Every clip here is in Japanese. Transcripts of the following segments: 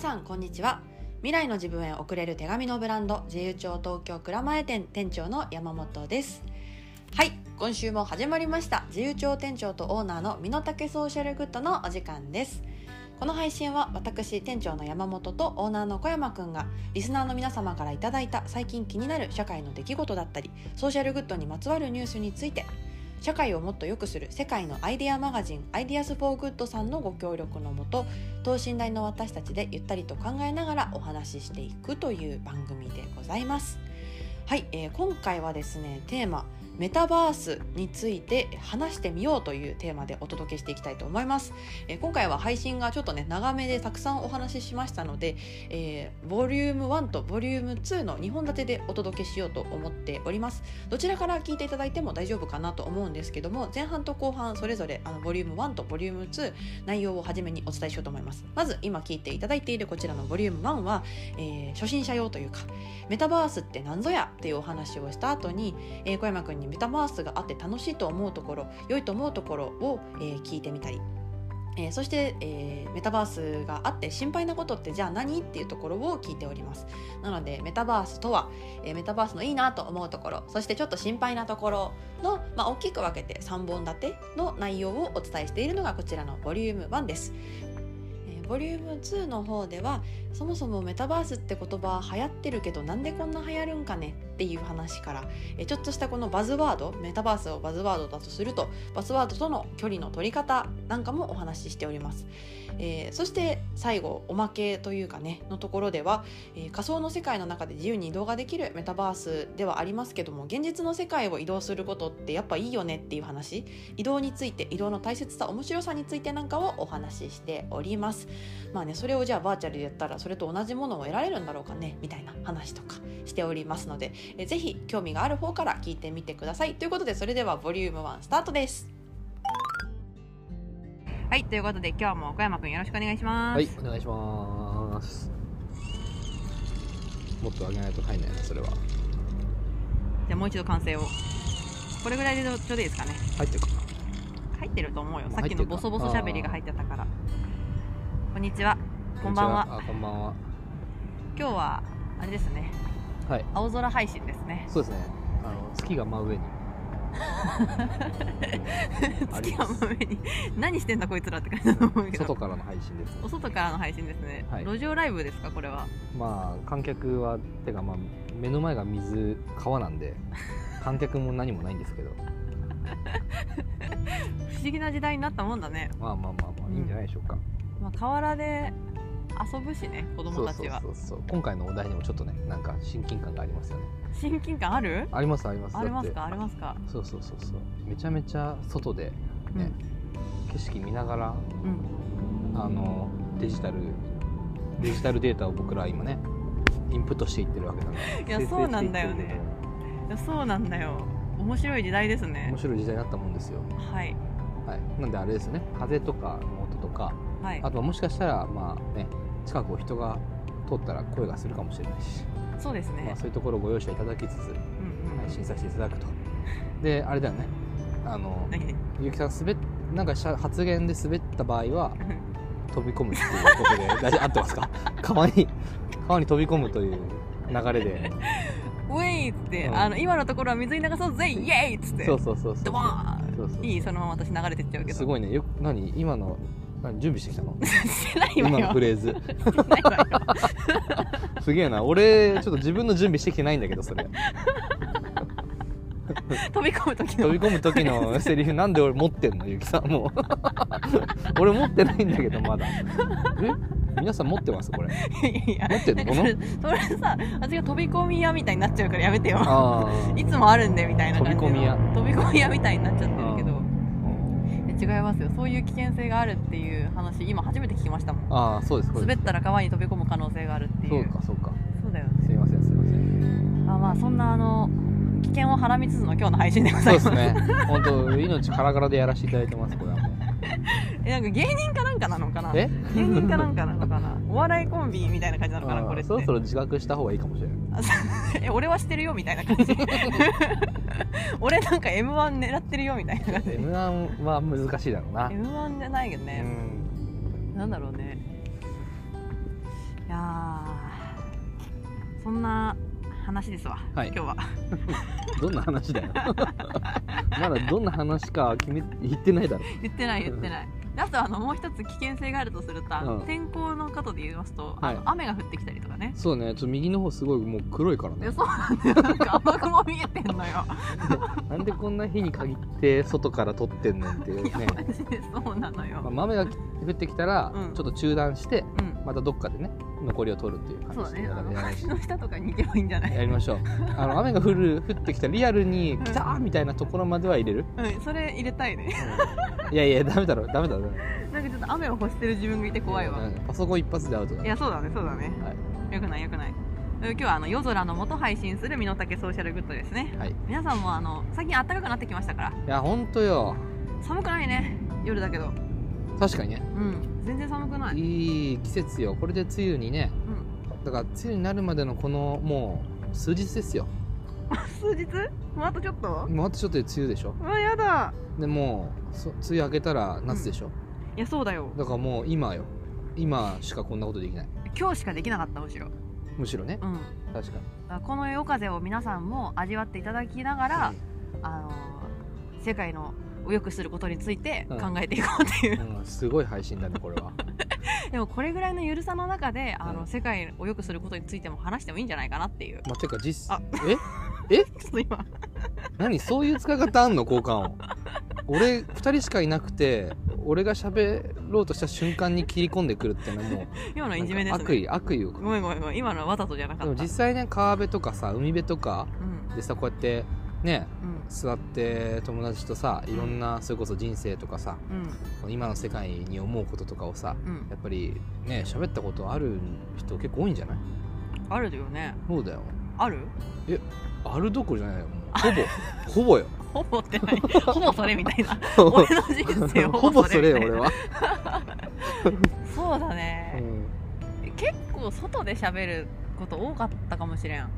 皆さんこんにちは。未来の自分へ送れる手紙のブランド自由帳東京蔵前店店長の山本です。はい今週も始まりました。自由帳店長とオーナーの身の丈ソーシャルグッドのお時間です。この配信は私店長の山本とオーナーの小山くんがリスナーの皆様からいただいた最近気になる社会の出来事だったりソーシャルグッドにまつわるニュースについて社会をもっと良くする世界のアイデアマガジン IDEAS FOR GOOD さんのご協力のもと等身大の私たちでゆったりと考えながらお話ししていくという番組でございます。はい、えー、今回はですねテーマメタバースについて話してみようというテーマでお届けしていきたいと思います、え、今回は配信がちょっとね長めでたくさんお話ししましたので、えー、ボリューム1とボリューム2の2本立てでお届けしようと思っております。どちらから聞いていただいても大丈夫かなと思うんですけども前半と後半それぞれあのボリューム1とボリューム2内容を初めにお伝えしようと思います。まず今聞いていただいているこちらのボリューム1は、えー、初心者用というかメタバースって何ぞやっていうお話をした後に、えー、小山君にメタバースがあって楽しいと思うところ良いと思うところを、えー、聞いてみたり。えー、そして、えー、メタバースがあって心配なことってじゃあ何っていうところを聞いております。なのでメタバースとは、えー、メタバースのいいなと思うところそしてちょっと心配なところの、まあ、大きく分けて3本立ての内容をお伝えしているのがこちらのボリューム1です。ボリューム2の方ではそもそもメタバースって言葉流行ってるけどなんでこんな流行るんかねっていう話からえちょっとしたこのバズワードメタバースをバズワードだとするとバズワードとの距離の取り方なんかもお話ししております。えー、そして最後おまけというかねのところでは、えー、仮想の世界の中で自由に移動ができるメタバースではありますけども現実の世界を移動することってやっぱいいよねっていう話。移動について移動の大切さ面白さについてなんかをお話ししております。まあねそれをじゃあバーチャルでやったらそれと同じものを得られるんだろうかねみたいな話とかしておりますので、えー、ぜひ興味がある方から聞いてみてください。ということでそれではボリューム1スタートです。はいということで今日も岡山くんよろしくお願いします。はいお願いします。もっと上げないと入んないなそれは。じゃあもう一度完成を。これぐらいでちょうどいいですかね。入ってるかな。入ってると思うよ。さっきのボソボソしゃべりが入ってたから。こんにちは。こんばんは。あこんばんは。今日はあれですね。はい。青空配信ですね。そうですね。あの月が真上に 月は真上に。何してんだこいつらって感じだと思うけど。外からの配信です、お外からの配信ですね、はい、路上ライブですかこれは？まあ観客はてかまあ目の前が水川なんで 観客も何もないんですけど。不思議な時代になったもんだね。まあまあまあまあいいんじゃないでしょうか、うん、まあ、河原で遊ぶしね子供たちは。そうそう今回のお題にもちょっとねなんか親近感がありますよね。親近感ある？ありますあります。ありますか？ありますか？そうそうそうそう。めちゃめちゃ外でね、うん、景色見ながら、うん、あのデジタルデジタルデータを僕らは今ねインプットしていってるわけなのでいやそうなんだよね。いやそうなんだよ。面白い時代ですね。面白い時代になったもんですよ。はい、はい、なんであれですね。風とかの音とか、はい、あとはもしかしたらまあね近くを人が通ったら声がするかもしれないし。そうですね、まあ、そういうところをご容赦いただきつつ、配信させていただくと。であれだよね。あのゆきさん滑なんか発言で滑った場合は飛び込むっていうことで 大丈夫？合ってますか？川に川に飛び込むという流れで。ウェイっつって、うん、あの今のところは水に流そうぜイエイっつって。そうそうそうそうドバーン。いいそのまま私流れてっちゃうけど。すごいね。よ何？今の何準備してきたの？してないわ今のフレーズ。すげえな。俺ちょっと自分の準備してきてないんだけどそれ。飛び込む時の。飛び込む時のセリフなんで俺持ってんの？ゆきさんも。う 俺持ってないんだけどまだ。え？皆さん持ってます？これ。いや持ってんの？この？それさ私が飛び込み屋みたいになっちゃうからやめてよ。いつもあるんでみたいな感じ飛び込み屋。飛び込み屋みたいになっちゃって。る違いますよ。そういう危険性があるっていう話今初めて聞きましたもん。ああそうです滑ったら川に飛び込む可能性があるっていう。そうかそうか。そうだよね。すいませんすいません。あまあそんなあの危険をはらみつつの今日の配信でございます。そうですね。本当命からがらでやらせていただいてますこれはもうえなんか芸人かなんかなのかな？芸人かなんかなのかな？お笑いコンビみたいな感じなのかな？これって。そろそろ自覚した方がいいかもしれない え俺はしてるよみたいな感じ。俺なんか m 1狙ってるよみたいな感じ。m 1は難しいだろうな。m 1じゃないけどね、うん、なんだろうね。いやそんな話ですわ、はい、今日は。どんな話だよ。まだどんな話か決め言ってないだろ。言ってない言ってないあとあのもう一つ危険性があるとすると、うん、天候のことで言いますと、はい、雨が降ってきたりとかね。そうね。ちょっと右の方すごいもう黒いからね。そうなんだよなんか 雨雲見えてんのよ。なんでこんな日に限って外から撮ってんねんっていうね。マジでそうなのよ、まあ、雨が降ってきたら、ちょっと中断して、うん、またどっかでね残りを取るっていう感じそうだねあの橋の下とかに行けばいいんじゃない？やりましょう。あの雨が降る 降ってきたリアルに来たみたいなところまでは入れる。うんそれ入れたいね、いやいやダメだろダメだろなんかちょっと雨を干してる自分がいて怖いわ。パソコン一発でアウトだいやそうだねそうだね、はい、よくないよくない。今日はあの夜空の下配信する身の丈ソーシャルグッドですね、はい、皆さんもあの最近暖かくなってきましたから。いやほんとよ。寒くないね夜だけど確かにね。うん。全然寒くない。いい季節よ。これで梅雨にね、うん、だから梅雨になるまでのこのもう数日ですよ。数日？もうあとちょっと？もうあとちょっとで梅雨でしょ。あやだ。でもう梅雨明けたら夏でしょ、うん。いやそうだよ。だからもう今よ。今しかこんなことできない。今日しかできなかったむしろ。むしろね、うん、確かに。この夜風を皆さんも味わっていただきながら、うん、あの世界のを良くすることについて考えていこうっていう、うん。うん、すごい配信だねこれは。でもこれぐらいのゆるさの中であの、世界を良くすることについても話してもいいんじゃないかなっていう。まあてか実え？え？ちょっと今。何？そういう使い方あんの？交換音。俺2人しかいなくて俺が喋ろうとした瞬間に切り込んでくるっていうのはもう 今のいじめです、ね、悪意悪意をごめんごめんごめん今のはわざとじゃなかった。でも実際ね川辺とかさ海辺とかでさ、こうやってね、うん、座って友達とさいろんな、それこそ人生とかさ、うん、今の世界に思うこととかをさ、うん、やっぱりね喋ったことある人結構多いんじゃない？あるよね。そうだよ。ある？えあるどころじゃないよ。ほぼ。ほぼよ。ほぼって何 ほぼそれみたいな。俺の人生 ほぼそれよ俺は。そうだね、うん、結構外で喋ること多かったかもしれん。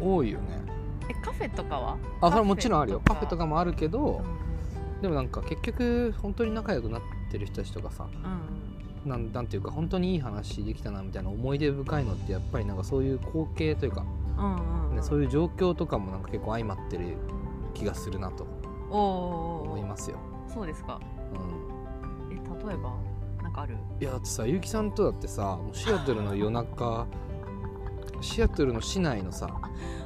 多いよねえカフェとかは？あそれはもちろんあるよ。カフェとか。もあるけど、うん、でもなんか結局本当に仲良くなってる人たちとかさ、うん、なんなんていうか本当にいい話できたなみたいな思い出深いのってやっぱりなんかそういう光景というか、うんうんうん、ね、そういう状況とかもなんか結構相まってる気がするなと思いますよ。そうですか。うん。え例えば？なんかある？いやだってさ結城さんとだってさもうシアトルの夜中シアトルの市内のさ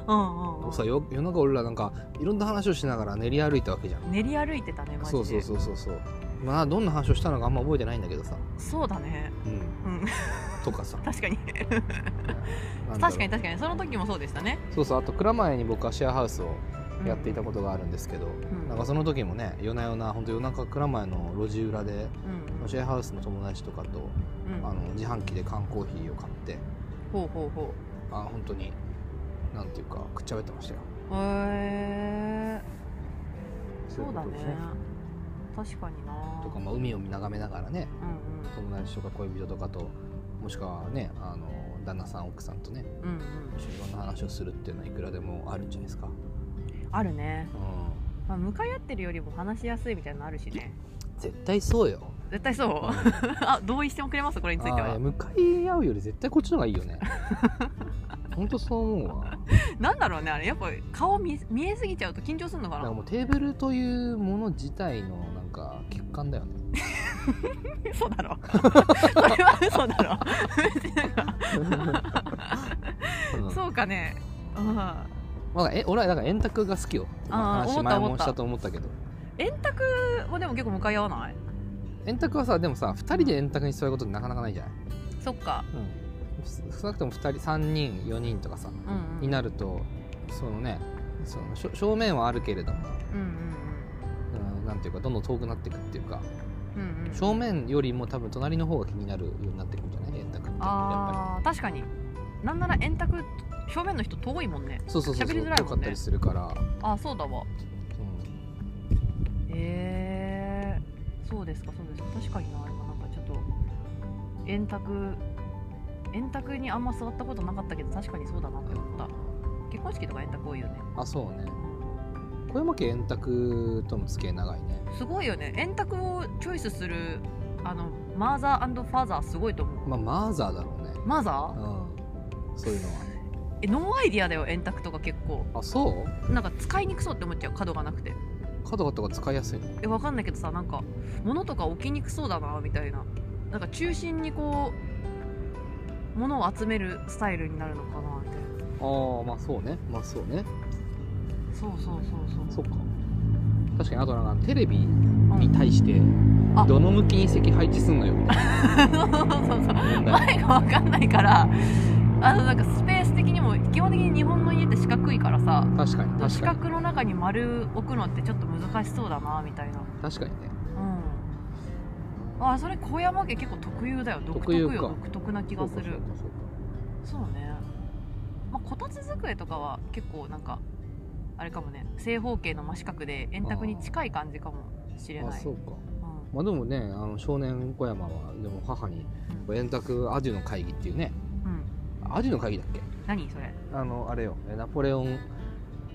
うんうん、さ夜中俺らなんかいろんな話をしながら練り歩いたわけじゃん。練り歩いてたねマジで。そうそうそうそうまあどんな話をしたのかあんま覚えてないんだけどさ。そうだね。うん、うん、とかさ。確かに。確かに確かに。その時もそうでしたね。そうそうあと蔵前に僕はシェアハウスをやっていたことがあるんですけど、うん、なんかその時もね夜な夜な本当夜中蔵前の路地裏で、うん、シェアハウスの友達とかと、うん、あの自販機で缶コーヒーを買ってほうほうほうあ本当に。なんていうかくっちゃべってましたよ。へえそうだね。確かにな。とか、まあ、海を眺めながらね、うんうん、友達とか恋人とかともしくはねあの旦那さん奥さんとね、うんうん、一緒にいろんな話をするっていうのはいくらでもあるんじゃないですか。あるね、うん。まあ、向かい合ってるよりも話しやすいみたいなのあるしね。絶対そうよ。絶対そう？あ同意してもくれます？これについては。向かい合うより絶対こっちの方がいいよね 本当そう思うわ。なんだろうねあれやっぱ顔見見えすぎちゃうと緊張するのかな。もうテーブルというもの自体のなんか欠陥だよね。嘘だろ。それは嘘だろ。うん、そうかね。あまあ、え俺はだから円卓が好きよ。話前もしたと思ったけど。円卓はでも結構向かい合わない？円卓はさでもさ2人で円卓に座ることってなかなかないじゃない、そっか、うん、少なくとも2人3人4人とかさ、うんうん、になるとそのねその正面はあるけれども、うんうんうん、なんていうかどんどん遠くなっていくっていうか、うんうん、正面よりも多分隣の方が気になるようになってくるんじゃない？円卓ってああ確かに。なんなら円卓正面の人遠いもんね。そうそうそうそうりづらいもんね。かったりするから。あそうだわ。えー、そうですかそうですか。確かにな今なんかちょっと円卓円卓にあんま座ったことなかったけど確かにそうだなって思った。結婚式とか円卓多いよね。あそうね。小山家円卓との付き合い長いね。すごいよね。円卓をチョイスするあのマーザーファーザーすごいと思う。まあマーザーだろうね。マザー、うん、そういうのは。え no idea だよ円卓とか結構。あそう？なんか使いにくそうって思っちゃう角がなくて。角とか使いやすいの？えわかんないけどさなんか物とか置きにくそうだなみたいな。なんか中心にこう物を集めるスタイルになるのかなみたいな。ああまあそうね。まあそうね。そうそうそうそう。そっか。確かにあとなんかテレビに対してあ。どの向きに席配置すんのよ。みたいなそうそう。そう前が分かんないからあのなんかスペース的にも基本的に日本の家って四角いからさ確かに四確かに。角の中に丸置くのってちょっと難しそうだなみたいな。確かにね。うんあそれ小山家結構特有だよ。独特よ。特独特な気がする。そうかそうかそうね。まあこたつ机とかは結構なんかあれかもね。正方形の真四角で円卓に近い感じかもしれない。そうか。あそうん。まあでもねあの少年小山はでも母に円卓アジュの会議っていうね。うん。うんアジュの会議だっけ？何？それ。あのあれよ。えナポレオン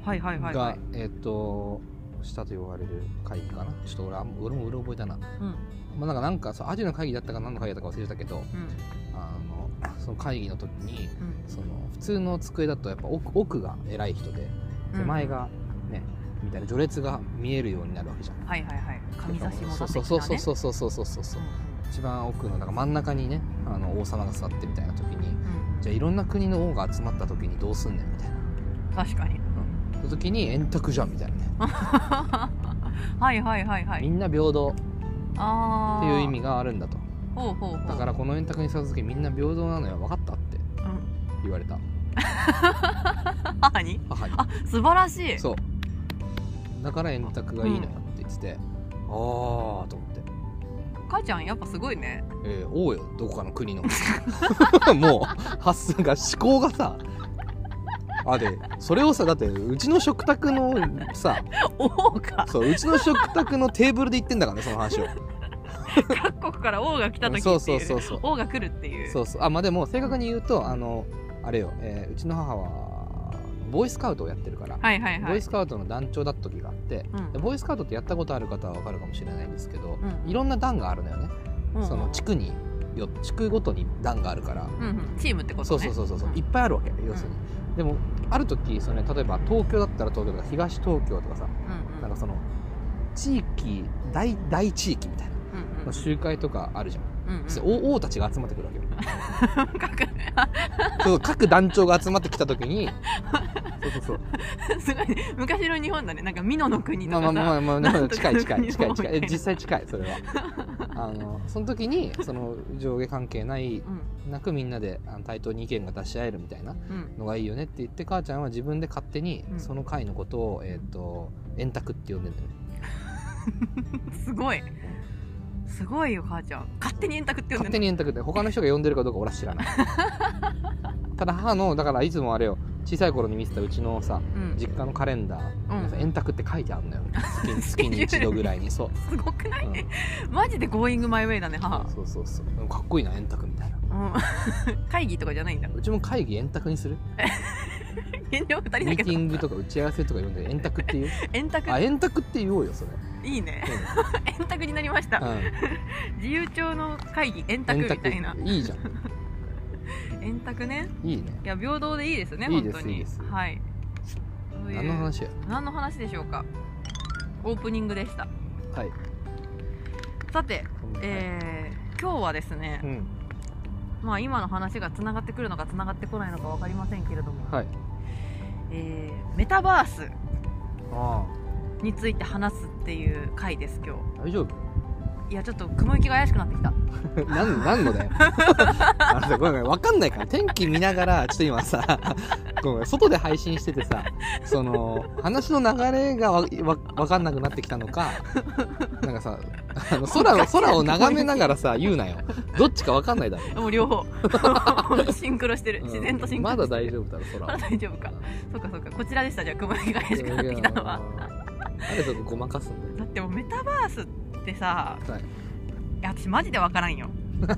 はいはいはいはがい。えっとしたと言われる会議かな。ちょっと俺俺もうろ覚えだな。うんまあなんかなんかそうアジュの会議だったか何の会議だったか忘れたけどうん。あの その会議の時にうん。その普通の机だとやっぱ奥奥が偉い人で手前がね、みたいな序列が見えるようになるわけじゃん。はいはいはい。上差しもそうそうそうそうそうそうそうそうそうそう一番奥のなんか真ん中にねあの王様が座ってみたいな時にうんじゃあいろんな国の王が集まった時にどうすんねんみたいな確かにその時に円卓じゃんみたいなねはいはいはいはいみんな平等っていう意味があるんだと。ほうほうほう。だからこの円卓に座った時みんな平等なのよ。分かったって。うん。言われた。母に？母に。あ素晴らしい。そう。だから円卓がいいのよって言ってて、ああと思って。母ちゃんやっぱすごいね。えー、王よ。どこかの国の。もう発想が思考がさあでそれをさだってうちの食卓のさ王が。そううちの食卓のテーブルで言ってんだからねその話を。各国から王が来た時ってそいう。うそうそうそう。王が来るっていう。そうそう。あまあでも正確に言うとあのあれよ、えーうちの母はボーイスカウトをやってるから、はいはいはい。ボーイスカウトの団長だった時があって、うん。でボーイスカウトってやったことある方は分かるかもしれないんですけど、うんいろんな団があるのよね、うんその地区によ地区ごとに団があるから、うんうん。チームってことそうねそうそうそう、ん。いっぱいあるわけ要するに、でもある時その、ね、例えば東京だったら東京とか東東京とかさ、うんうん。なんかその地域大大地域みたいな。うんうん。の集会とかあるじゃん、うんうんそして王王たちが集まってくるわけよ。各 そう各団長が集まってきた時にそうそうそう。すごいね。昔の日本だね。なんか美濃の国とまあまかさあまあまあ、なんとか近い近い近い近い。実際近いそれは。あのその時にその上下関係ないうん。なくみんなであの対等に意見が出し合えるみたいなうん。のがいいよねって言って母ちゃんは自分で勝手にうん。その会のことを、えっ、と円卓って呼んでんだよね。すごいすごいよ母ちゃん。勝手に円卓って呼んで勝手に円卓って他の人が呼んでるかどうか俺は知らない。ただ母のだからいつもあれよ。小さい頃に見てたうちのさうん。実家のカレンダー、うん。円卓って書いてあるのよ。月に 月に一度ぐらいに。そう、すごくない、うん。マジで going my way だね母。そうそうそうかっこいいな円卓みたいな。うん。会議とかじゃないんだ。うちも会議円卓にする？遠慮二人だけど。ミーティングとか打ち合わせとか呼んで円卓っていう？円卓。あ円卓って言おうよそれ、いいね。う 円卓になりました、んうん、自由帳の会議円卓みたいな。いいじゃん。円卓ね。いいね。いや平等でいいですねいいです本当に。いいです。はい。そういう何の話や？何の話でしょうか。オープニングでした。はい、さて、えー今日はですね、うん。まあ今の話がつながってくるのかつながってこないのか分かりませんけれども、はい。えーメタバース。あについて話すっていう回です今あ大丈夫？日いやちょっと雲行きが怪しくなってきた。なんなんのだよ。あのさごめんごめん分かんないから。天気見ながらちょっと今さごめん外で配信しててさその話の流れがわわ分かんなくなってきたのかなんかさあの空を空を眺めながらさ言うなよ。どっちか分かんないだろ。もう両方。シンクロしてる。うん。自然とシンクロまだ大丈夫だろ空まは。だ大丈夫か。そうかそうか。こちらでした。じゃあ雲行きが怪しくなってきたのはなんでそこごまかすんだだってもうメタバースってさよ、はい、いや私マジでわからんよ。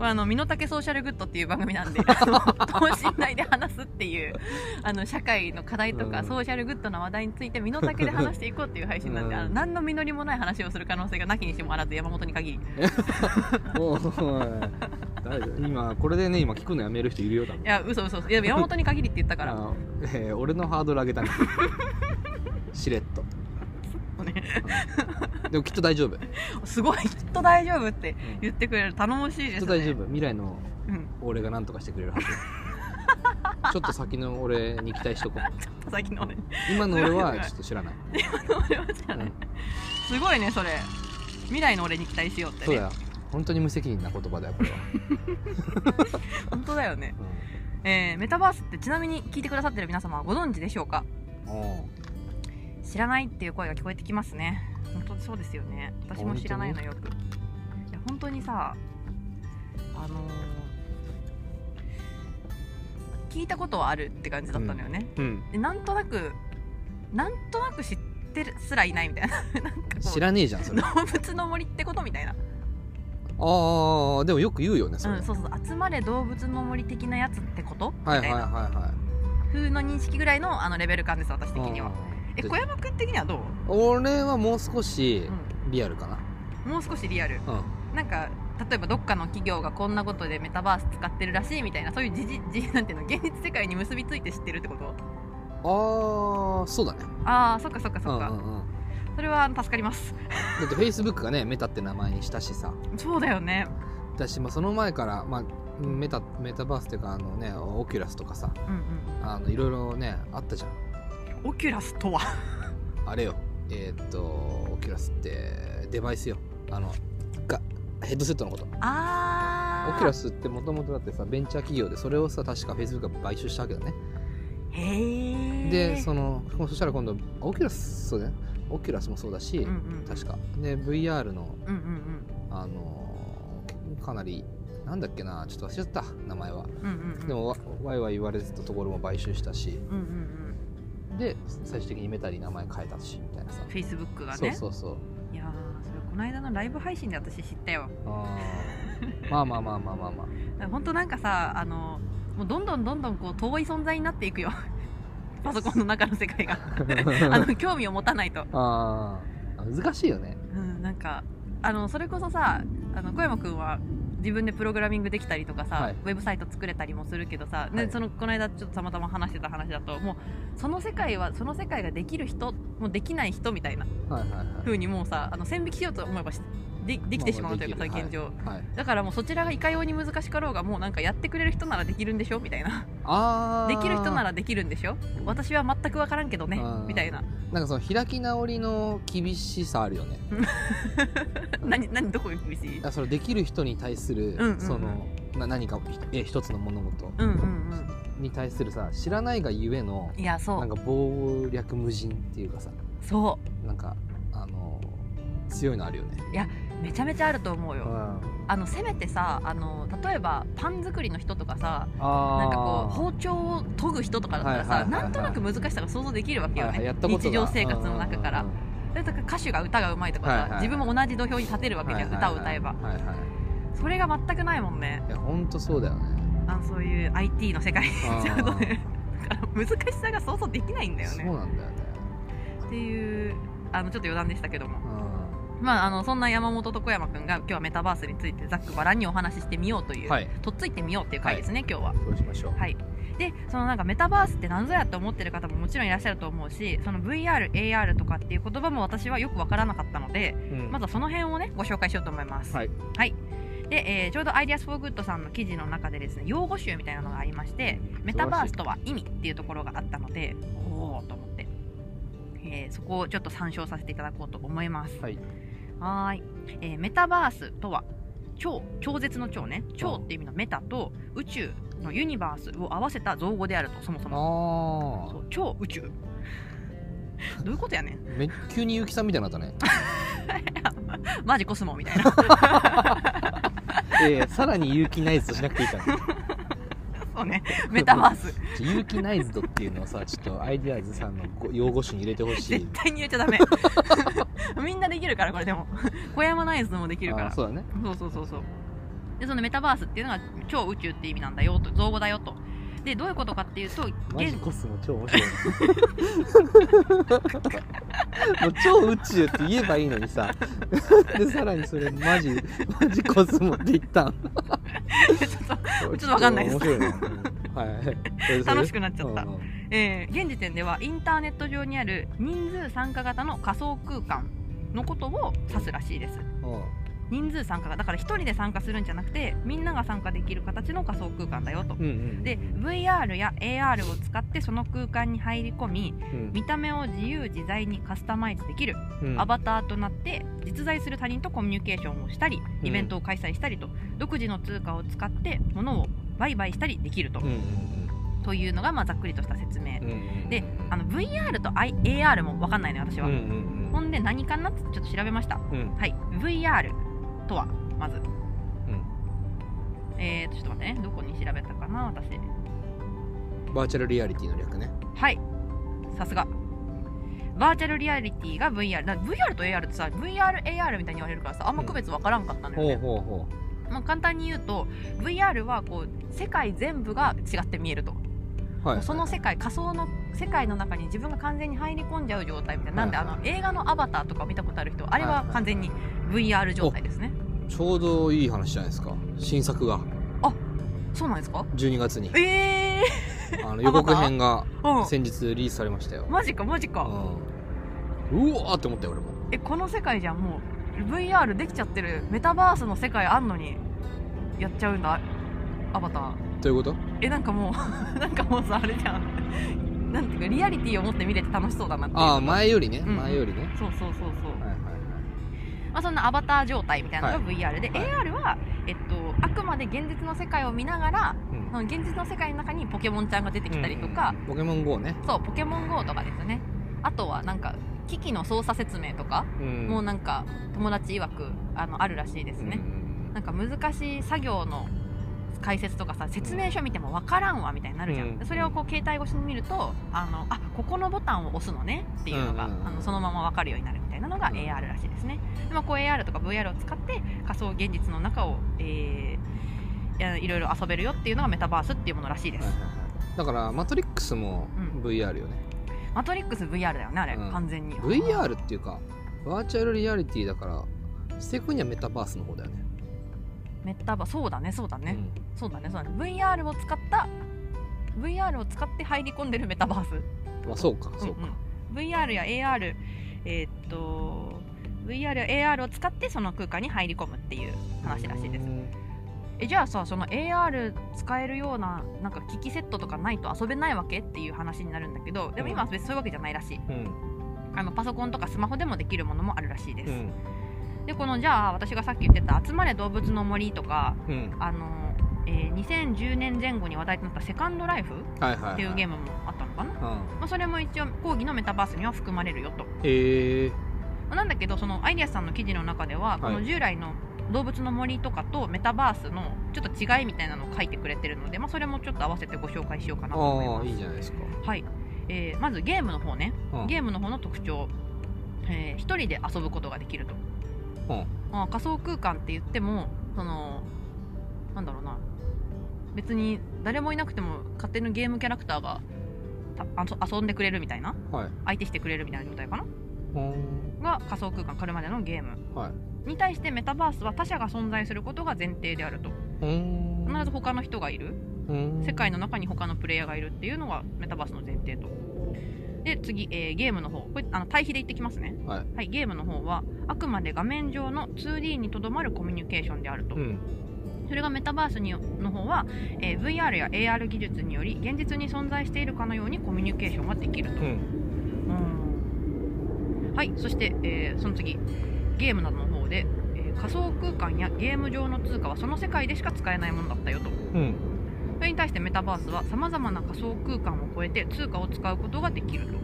これあの身の丈ソーシャルグッドっていう番組なんで あの等身大で話すっていうあの社会の課題とか、うん。ソーシャルグッドな話題について身の丈で話していこうっていう配信なんで、うん。あの何の実りもない話をする可能性がなきにしもあらず山本に限り 誰だ今これでね今聞くのやめる人いるよ多分。いや嘘嘘いや山本に限りって言ったから。あえー俺のハードル上げたね。しれっと、ねうんでもきっと大丈夫。きっすごい。きっと大丈夫って言ってくれる。頼もしいですね。と大丈夫。未来のうん。俺が何とかしてくれるはず。ちょっと先の俺に期待しとこう。さっきの俺。今の俺はちょっと知らない、俺は知らない。うん。すごいねそれ。未来の俺に期待しようってね。そうだよ本当に無責任な言葉だよこれは、本当だよね。えー、メタバースってちなみに聞いてくださってる皆様はご存知でしょうか？知らないっていう声が聞こえてきますね。本当にそうですよね。私も知らないのよく。いや本当にさあのー聞いたことはあるって感じだったのよね、うん。でなんとなくなんとなく知ってるすらいないみたいな。な知らねえじゃんそれ。あ動物の森ってことみたいな、あでもよく言うよねそれ、うん、そうそう。集まれ動物の森的なやつってこと？みたいなはいはいはい。はい風の認識ぐらいのあのレベル感です私的には。えで小山君的にはどう、俺はもう少しリアルかな。もう少しリアル。うん。なんか例えばどっかの企業がこんなことでメタバース使ってるらしいみたいなそういうじじじなんていうの？現実世界に結びついて知ってるってこと？ああそうだね。ああそっかそっかそっか、うんうんうんそれは助かります。だってフェイスブックがねメタって名前にしたしさ。そうだよね。だし、まあ、その前から、まあ、メタメタバースっていうかあのね Oculus とかさうんあのいろいろねあったじゃん。うん Oculus とは？あれよ。えーっと Oculus ってデバイスよ。あのがヘッドセットのこと。あー。 Oculus ってもともとだってさベンチャー企業でそれをさ確かフェイスブックが買収したわけだね。へえでそのそしたら今度 Oculus そうだね Oculus もそうだし、うんうん確か。で VR のうんうんあのーかなりなんだっけなちょっと忘れちゃった名前は。うんうんうん。うんでもわわいわい言われてたところも買収したし。うんうんうん。で最終的にメタに名前変えたしみたいなさ、フェイスブックがそうねそうそう。いやーそれこの間のライブ配信で私知ったよ。あー。まあまあまあまあまあまあ。本当なんかさあのもうどんどんどんどんこう遠い存在になっていくよ パソコンの中の世界が。あの興味を持たないと、あー。難しいよね。うん、なんかあのそれこそさあの小山君は自分でプログラミングできたりとかさ、はい。ウェブサイト作れたりもするけどさ、ねはい。そのこの間ちょっとたまたま話してた話だともうその世界はその世界ができる人もうできない人みたいなはいはいはい。風にもうさあの線引きしようと思えばしでできてしまうというかまあ現状、はい。だからもうそちらがいかように難しかろうがもうなんかやってくれる人ならできるんでしょ？みたいな。あできる人なららできるんでしょ？私は全く分からんけどね。みたいな。なんかその開き直りの厳しさあるよね。何何どこが厳しい？あそれできる人に対する、うんうんうん。そのな何かえ一つの物事。うんうんに対するさ知らないがゆえのうんいやそう。なんか謀略無人っていうかさ。そなんかあの強いのあるよね。うめちゃめちゃあると思うよ。ああのせめてさあの例えばパン作りの人とかさあなんかこう包丁を研ぐ人とかだったらさはいはいなんとなく難しさが想像できるわけよはいはい日常生活の中から。歌手が歌がうまいとかさ、はいはいはい。自分も同じ土俵に立てるわけじゃん、歌を歌えば。はいはいはい。それが全くないもんね。いや本当そうだよね。あのそういう IT の世界。にあー。ちゃうとねだから難しさが想像できないんだよね。そうなんだよね。っていうあのちょっと余談でしたけども。うまあ、あのそんな山本と小山君が今日はメタバースについてざっくばらんにお話ししてみようという、んはい。とっついてみようっていう回ですね、今日は。そうしましょう。はい、でそのなんかメタバースって何ぞやって思ってる方ももちろんいらっしゃると思うしその VR、AR とかっていう言葉も私はよくわからなかったのでうん。まずはその辺をねご紹介しようと思います。はい、で、えーちょうど Ideas for Good さんの記事の中でですね用語集みたいなのがありましてメタバースとは意味っていうところがあったのでおおと思って、えーそこをちょっと参照させていただこうと思います。はいはーい、えーメタバースとは超超絶の超ね。超っていう意味のメタと宇宙のユニバースを合わせた造語であるとそもそも。あそう超宇宙。どういうことやねん。あめ急に結城さんみたいになったね。マジコスモみたいな。ええさらに結城ナイズとしなくていいからそうねメタバース。ちょ結城ナイズドっていうのをさちょっとアイディアーズさんのご用語集に入れてほし絶い対に言っちゃダメ。みんなできるからこれでも。小山ナイズもできるから。あそうだね。そうそうそうそう。でそのメタバースっていうのが超宇宙って意味なんだよと造語だよとでどういうことかっていうと現マジコスモ超面白い。もう超宇宙って言えばいいのにさ。でさらにそれマジマジコスモって言ったんょっとわかんないです。面白いね、うん。はい。楽しくなっちゃった、えー、現時点ではインターネット上にある人数参加型の仮想空間のことを指すらしいです人数参加がだから1人で参加するんじゃなくてみんなが参加できる形の仮想空間だよと、うんうん、で VR や AR を使ってその空間に入り込み、うん、見た目を自由自在にカスタマイズできる、うん、アバターとなって実在する他人とコミュニケーションをしたりイベントを開催したりと、独自の通貨を使って物を売買したりできると。うんうんというのがまあざっくりとした説明、うんうん、であの VR と AR も分かんないのよ私は、うんうんうん、ほんで何かなってちょっと調べました、うん、はい。VR とはまず、うん、えーとちょっと待ってね。どこに調べたかな私。バーチャルリアリティの略ね。はい。さすが。バーチャルリアリティが VR だ VR と AR ってさ VRAR みたいに言われるからさあんま区別わからんかったのよね、うん、ほうほうほう。まあ、簡単に言うと VR はこう世界全部が違って見えると。はい、その世界仮想の世界の中に自分が完全に入り込んじゃう状態みたいな、なんであの映画の「アバター」とか見たことある人あれは完全に VR 状態ですね、ちょうどいい話じゃないですか。新作が。あそうなんですか？12月に。ええー、あの予告編が先日リリースされましたよ、マジかマジか、うん、うわーって思ったよ俺も。えこの世界じゃんもう VR できちゃってるメタバースの世界あんのにやっちゃうんだアバター。どういうこと？えなんかもう なんかもうさあれじゃん。なんていうかリアリティを持って見れて楽しそうだなってああ前よりね、うん、前よりね。そうそうそうそう、まあ、そんなアバター状態みたいなのが VR で、はい、AR は、えっと、あくまで現実の世界を見ながら、うん、現実の世界の中にポケモンちゃんが出てきたりとか、うん、ポケモン GO ね。そうポケモン GO とかですね。あとはなんか機器の操作説明とか、うん、もうなんか友達曰くあのあるらしいですね、うん、なんか難しい作業の解説とかさ説明書見ても分からんわみたいになるじゃん、うん、それをこう携帯越しに見るとあのあここのボタンを押すのねっていうのが、うんうん、あのそのまま分かるようになるみたいなのが AR らしいですね。で、まあ、こう AR とか VR を使って仮想現実の中を、えー、いろいろ遊べるよっていうのがメタバースっていうものらしいです、だからマトリックスも VR よね、マトリックス VR だよねあれ、完全に。VR っていうかバーチャルリアリティだから正確にはメタバースの方だよねメタバそうだねそうだね、うん、そうだねそうだね。VR を使った VR を使って入り込んでるメタバース。まあそうかそうか、うんうん、VR や AR えー、っと VR や AR を使ってその空間に入り込むっていう話らしいです。えじゃあさその AR 使えるようななんか機器セットとかないと遊べないわけっていう話になるんだけどでも今は別にそういうわけじゃないらしい、うん、あのパソコンとかスマホでもできるものもあるらしいです、うんでこのじゃあ私がさっき言ってた「集まれ動物の森」とか、うん、あのえー、2010年前後に話題となった「セカンドライフ」っていうゲームもあったのかな、まあ、それも一応講義のメタバースには含まれるよと。へえなんだけどそのアイデアさんの記事の中では、この従来の動物の森とかとメタバースのちょっと違いみたいなのを書いてくれてるので、まあ、それもちょっと合わせてご紹介しようかなと思います。いいじゃないですか。はい。えー、まずゲームの方ね、ゲームの方の特徴、えー、1人で遊ぶことができると。まあ、仮想空間って言ってもそのなんだろうな。別に誰もいなくても勝手にゲームキャラクターが遊んでくれるみたいな、はい、相手してくれるみたいな状態かな。が仮想空間狩るまでのゲーム、はい、に対してメタバースは他者が存在することが前提であると。必ず他の人がいる。世界の中に他のプレイヤーがいるっていうのがメタバースの前提とで次、えー、ゲームの方。これあの対比で言ってきますね、はい、はい、ゲームの方はあくまで画面上の 2D にとどまるコミュニケーションであると、うん、それがメタバースにの方は、えー、VR や AR 技術により現実に存在しているかのようにコミュニケーションができると、うん、はいそして、えー、その次。ゲームなどの方で、え仮想空間やゲーム上の通貨はその世界でしか使えないものだったよと、うんそれに対してメタバースはさまざまな仮想空間を超えて通貨を使うことができると。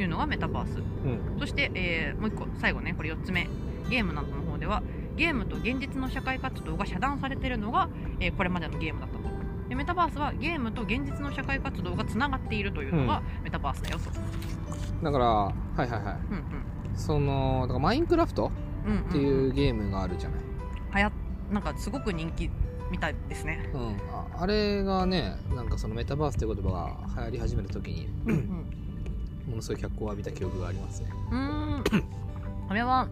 いうのがメタバース、うん、そして、えー、もう1個。最後ね。これ4つ目。ゲームなどの方ではゲームと現実の社会活動が遮断されているのが、えー、これまでのゲームだったと。でメタバースはゲームと現実の社会活動がつながっているというのがメタバースだよと、だからはいはいはい、うんうん、そのだからマインクラフトっていうゲームがあるじゃない、はやなんかすごく人気みたいですね、うん、あれがねなんかそのメタバースという言葉が流行り始める時に、うんうん、ものすごい脚光を浴びた記憶がありますね。うん。あれは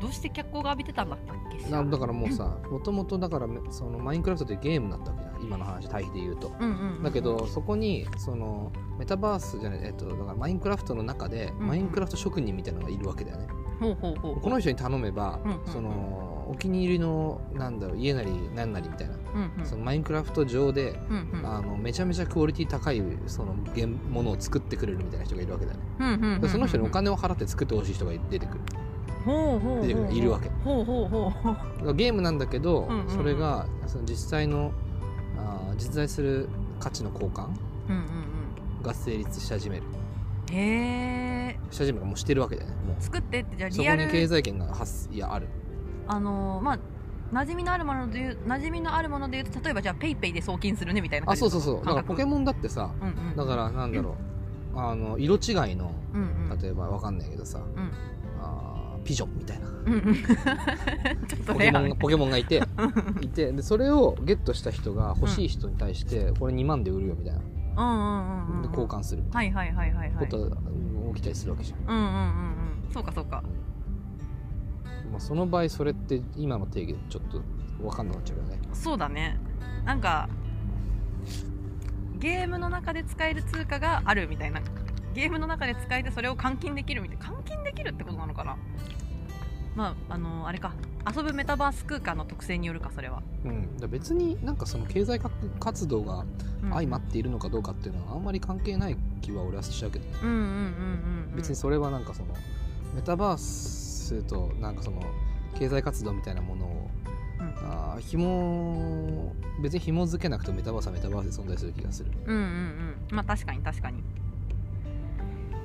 どうして脚光が浴びてたんだったっけ？なだからもうさもともとだからそのマインクラフトってゲームだったわけじゃん今の話対比で言うと、うんうんうんうん、だけどそこにそのメタバースじゃないえっとだからマインクラフトの中で、マインクラフト職人みたいなのがいるわけだよね、ほうほうほう。この人に頼めば、うんうんうん。そのお気に入りのなんだろう家なり何なりみたいな、うんうん。そのマインクラフト上で、うんうん。あのめちゃめちゃクオリティ高いその原ものを作ってくれるみたいな人がいるわけだよね、うんうんうんうんでその人にお金を払って作ってほしい人が出てくる。出てくるいるわけ。ゲームなんだけど、うんうんうん。それがその実際のあー実在する価値の交換うんうんが成立し始める。うんへえし始めるもうしてるわけだよねもう。作ってってじゃあそこにリアル経済圏が発いやあるあのーまあ馴染みのあるもので言う馴染みのあるもので言うと例えばじゃあペイペイで送金するねみたいな感じあそうそうそう。だからポケモンだってさうんうん。だからなんだろう。あの色違いのうんうん。例えばわかんないけどさうん。あーピジョンみたいな。うんうん。ちょっとポケレアモンがポケモンがいていてでそれをゲットした人が欲しい人に対してこれ2万で売るよみたいな。うんうんうんうんで交換するはいはいはいはいはい。ことが起きたりするわけじゃん、うんうんうんうん。そうかそうかまあ、その場合それって今の定義でちょっと分かんなくなっちゃうよね。そうだね。なんかゲームの中で使える通貨があるみたいな。ゲームの中で使えてそれを換金できるみたいな。換金できるってことなのかな？まああのあれか。遊ぶメタバース空間の特性によるかそれは、うん、別になんかその経済活動がうん、相まっているのかどうかっていうのはあんまり関係ない気は俺はしちゃうけどね。うんうんうんうんうん。別にそれはなんかそのメタバースとなんかその経済活動みたいなものをうん。あー紐別に紐付けなくてもメタバースはメタバースで存在する気がする。うんうんうん。まあ確かに確かに。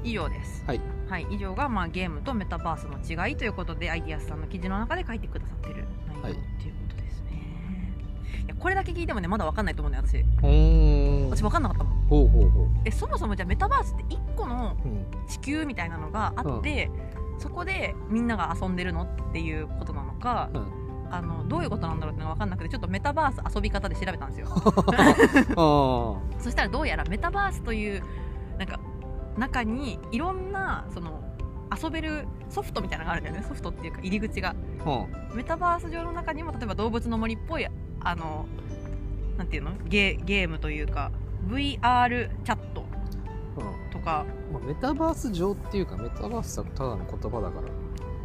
以上です。はい。はい。以上がまあゲームとメタバースの違いということでアイディアスさんの記事の中で書いてくださってる内容、はい。っていうことですね。いやこれだけ聞いてもねまだ分かんないと思うんだよ私私分かんなかったもん。ほうほうほう。えそもそもじゃあメタバースって1個のうん。地球みたいなのがあって、そこでみんなが遊んでるのっていうことなのか、うんあのどういうことなんだろうってのが分かんなくてちょっとメタバース遊び方で調べたんですよ。あ そしたらどうやらメタバースというなんか中にいろんなその遊べるソフトみたいなのがあるんだよね。ソフトっていうか入り口が。あメタバース上の中にも例えば動物の森っぽいあのなんていうの？ゲゲームというか VR チャット。うん。とか。まあ、メタバース上っていうかメタバースはただの言葉だから、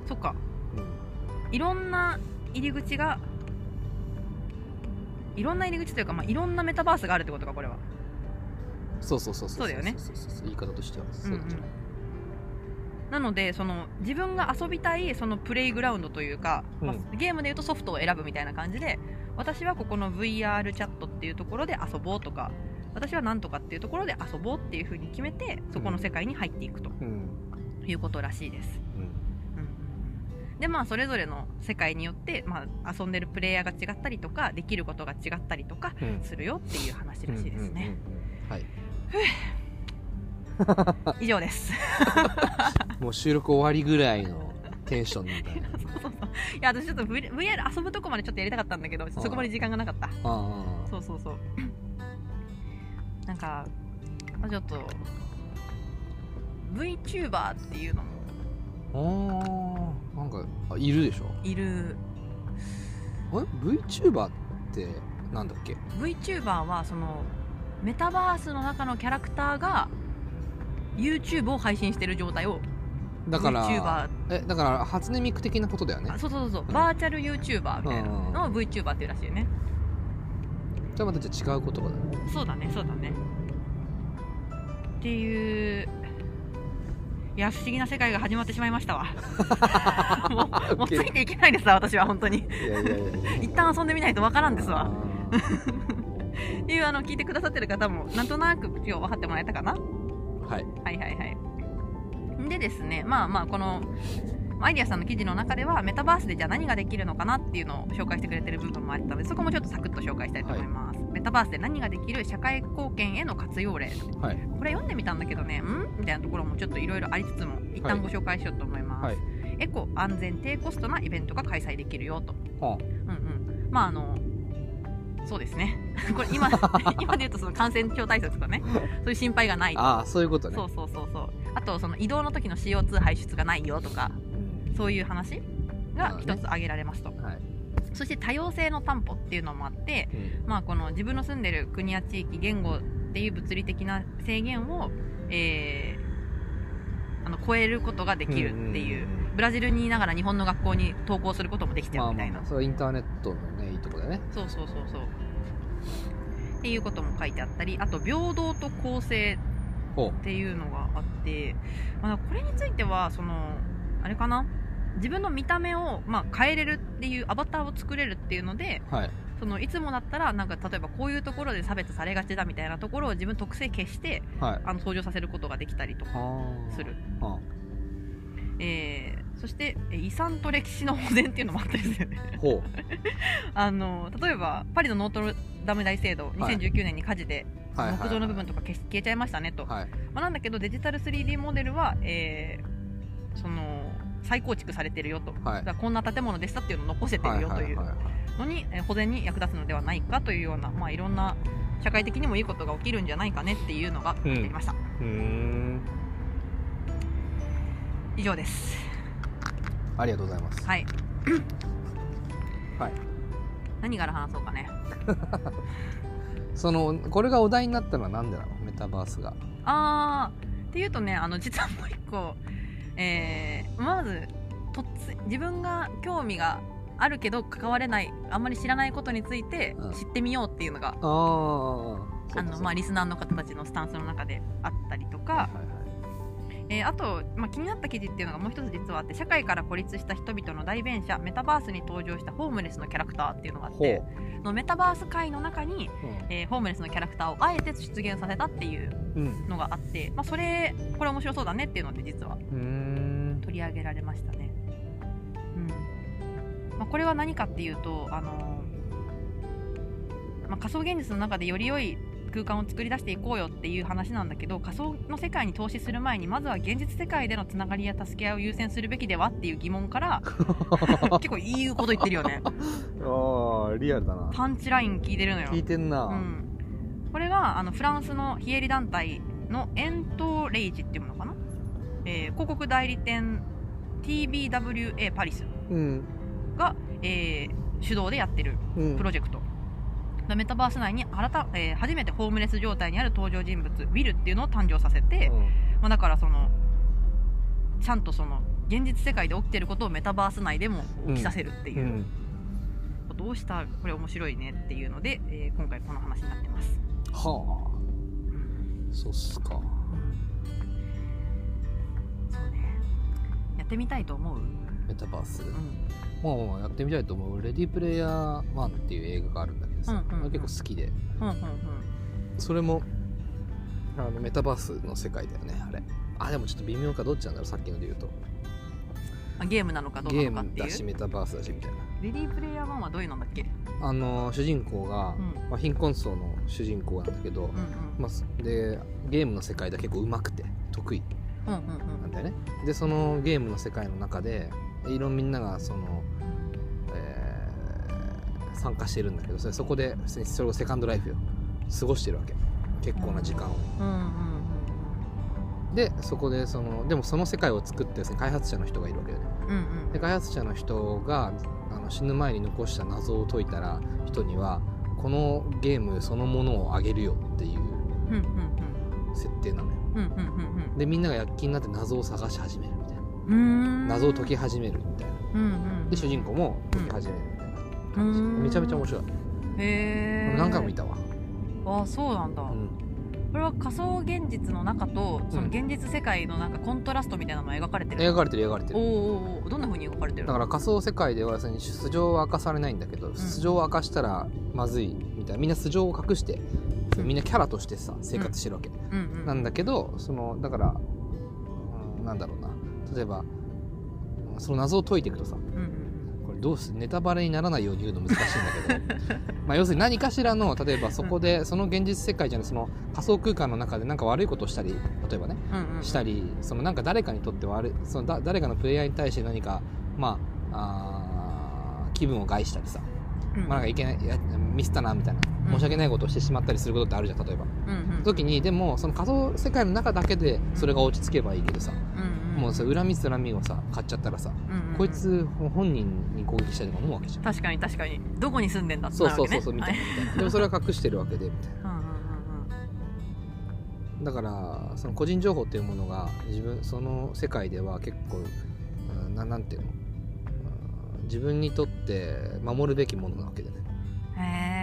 そっか。うん、いろんな入り口がいろんな入り口というか、まあ、いろんなメタバースがあるってことかこれは。そうそうそうそう。そうだよね。そうそうそう言い方としては。そうじゃない、なのでその自分が遊びたいそのプレイグラウンドというか、まあうゲームでいうとソフトを選ぶみたいな感じで私はここの VR チャットっていうところで遊ぼうとか私はなんとかっていうところで遊ぼうっていうふうに決めてそこの世界に入っていくとうん。いうことらしいです。でまあそれぞれの世界によって、まあ、遊んでるプレイヤーが違ったりとかできることが違ったりとかうん。するよっていう話らしいですね。以上です。もう収録終わりぐらいのテンションみたいな。そうそうそう。いや私ちょっと VR 遊ぶとこまでちょっとやりたかったんだけどそこまで時間がなかった。そうそうそうなんかまあちょっと VTuber っていうのもあーなんかあいるでしょ？いる。え VTuber ってなんだっけ？VTuber はそのメタバースの中のキャラクターが YouTube を配信してる状態をだから VTuber えだから初音ミク的なことだよね。あそうそうそうそう。うん。バーチャル YouTuber みたいなうんのを VTuber っていうらしいよねじゃあまたじゃあ違う言葉だ。ねそうだねそうだね。っていういや不思議な世界が始まってしまいましたわ。もうもうついていけないですわ私は本当に。いやいやいやいや一旦遊んでみないとわからんですわ。っていうあの聞いてくださってる方もなんとなく今日分かってもらえたかな？はい。はいはいはい。でですねまあまあこのアイディアさんの記事の中ではメタバースでじゃあ何ができるのかなっていうのを紹介してくれてる部分もあったのでそこもちょっとサクッと紹介したいと思います、メタバースで何ができる社会貢献への活用例。はい。これ読んでみたんだけどねん？みたいなところもちょっといろいろありつつも一旦ご紹介しようと思います、はい。エコ安全低コストなイベントが開催できるよと。はうんうん。まああのそうですね。これ今 今で言うとその感染症対策とかね。そういう心配がない。ああーそういうことね。そうそうそうそう。あとその移動の時の CO2 排出がないよとかそういう話が一つ挙げられますと、はい。そして多様性の担保っていうのもあって、うん。まあ、この自分の住んでる国や地域言語っていう物理的な制限を、えーあの超えることができるっていう,、ブラジルにいながら日本の学校に登校することもできちゃまあうみたいな、まあそれはインターネットのねいいとこだよね。そうそうそうそう。っていうことも書いてあったりあと平等と公正ほっていうのがあって、まあ、これについてはそのあれかな？自分の見た目を、まあ、変えれるっていうアバターを作れるっていうのでうはい。そのいつもだったらなんか例えばこういうところで差別されがちだみたいなところを自分特性消してはい。あの登場させることができたりとかはあ。する、はえーそしてえ遺産と歴史の保全っていうのもあったりする。あの例えばパリのノートルダム大聖堂はい。2019年に火事でうはい。はい木造の部分とか消し消えちゃいましたねと、はい。まあ、なんだけどデジタル 3D モデルは、えーその再構築されてるよと、はい。こんな建物でしたっていうのを残せてるよというのに、えー保全に役立つのではないかというような、まあ、いろんな社会的にもいいことが起きるんじゃないかねっていうのがありました、うーん。以上です。ありがとうございます。はい。はい。何から話そうかね。そのこれがお題になったのはなんでなの？メタバースが。あーっていうとねあの実はもう一個、えーまずと自分が興味があるけど関われないあんまり知らないことについてうん。知ってみようっていうのが、あのまあ、リスナーの方たちのスタンスの中であったりとか、はいえーあと、まあ、気になった記事っていうのがもう一つ実はあって社会から孤立した人々の代弁者メタバースに登場したホームレスのキャラクターっていうのがあってのメタバース界の中に、うえーホームレスのキャラクターをあえて出現させたっていううん。のがあって、まあ、それこれ面白そうだねっていうので実は取り上げられましたね、うん。まあ、これは何かっていうと、あのまあ、仮想現実の中でより良い空間を作り出していこうよっていう話なんだけど仮想の世界に投資する前にまずは現実世界でのつながりや助け合いを優先するべきではっていう疑問から 結構いいこと言ってるよね。ああリアルだな。パンチライン聞いてるのよ。聞いてんな、うん、これがあのフランスの非営利団体のエントレイジってえー広告代理店 TBWA パリスうん。が、えー主導でやってるうん。プロジェクト、メタバース内に新た、えー初めてホームレス状態にある登場人物ウィルっていうのを誕生させて、まあ、だからそのちゃんとその現実世界で起きてることをメタバース内でも起きさせるっていう、うん。どうした？これ面白いねっていうので、えー今回この話になってます。はあ。そうっすかってみたいと思う？メタバース、うん。まあまあやってみたいと思う「レディープレイヤー1」っていう映画があるんだけどさ、うんうんうん結構好きでうんうんうん。それもあのメタバースの世界だよねあれあでもちょっと微妙かどっちなんだろうさっきので言うとあゲームなのかどうゲーなのかっていう？ムだしメタバースだしみたいなレディープレイヤー1はどういうのだっけ？あの主人公が、うんまあ、貧困層の主人公なんだけど、うんうん。まあ、でゲームの世界では結構上手くて得意なんだよね。でそのゲームの世界の中でいろんなみんながその、えー参加してるんだけどそれそこでそれをセカンドライフを過ごしてるわけ。結構な時間を、でそこでそのでもその世界を作ってる開発者の人がいるわけだよね。うんうん。うん。で開発者の人があの死ぬ前に残した謎を解いたら人にはこのゲームそのものをあげるよっていううん。うんうん。設定なのようん。うんうんうんでみんなが躍起になって謎を探し始めるみたいな。謎を解き始めるみたいなうんうん。で主人公も解き始めるみたいな感じうんめちゃめちゃ面白いへえ。何回も見たわ、あそうなんだ。うん、これは仮想現実の中とその現実世界のなんかコントラストみたいなのが描かれてる？描かれてる描かれてるおーおーおーどんな風に描かれてる？だから仮想世界では要するに素性は明かされないんだけど、素性を明かしたらまずいみたいなみんな素性を隠して、うんみんなキャラとしてさ生活してるわけ、うんうん。なんだけどそのだから、うん、なんだろうな例えばうんその謎を解いていくとさうんうん。これどうすネタバレにならないように言うの難しいんだけど まあ要するに何かしらの例えばそこで、その現実世界じゃないその仮想空間の中で何か悪いことをしたり例えばねうんうん。したりそのなんか誰かにとって悪いそのだ誰かのプレイヤーに対して何かまああー気分を害したりさ、うん。まあ、なんかいけないいやミスったなみたいな。うん。申し訳ないことをしてしまったりすることってあるじゃん例えば。うんうん。時にでもその仮想世界の中だけでそれが落ち着けばいいけどさ。うんうん。もうさ恨みつらみをさ買っちゃったらさ、うんうんこいつ本人に攻撃したいとか思うわけじゃん。確かに確かに。どこに住んでんだってそうそうなるわけね。そうそうみたいな。はい。みたいな。でもそれは隠してるわけでみたいな。だからその個人情報っていうものが自分その世界では結構うんななんていうの？うん自分にとって守るべきものなわけでね。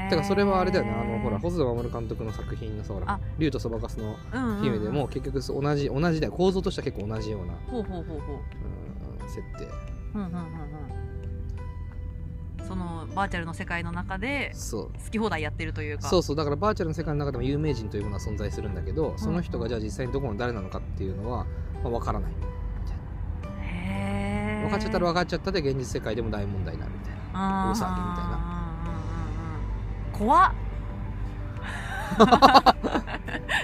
だからそれはあれだよね。あのほら細田守監督の作品のさほらあ「竜とそばかすの姫」でも結局同じ同じだよ。構造としては結構同じようなほうほうほうほう。うん設定。うんうんうんうん。そのバーチャルの世界の中で好き放題やってるというか。そうそう。だからバーチャルの世界の中でも有名人というものは存在するんだけどその人がじゃあ実際にどこの誰なのかっていうのは、まあ、分からない分かっちゃったら分かっちゃったで現実世界でも大問題になるみたいな。大大騒ぎみたいな。怖っ。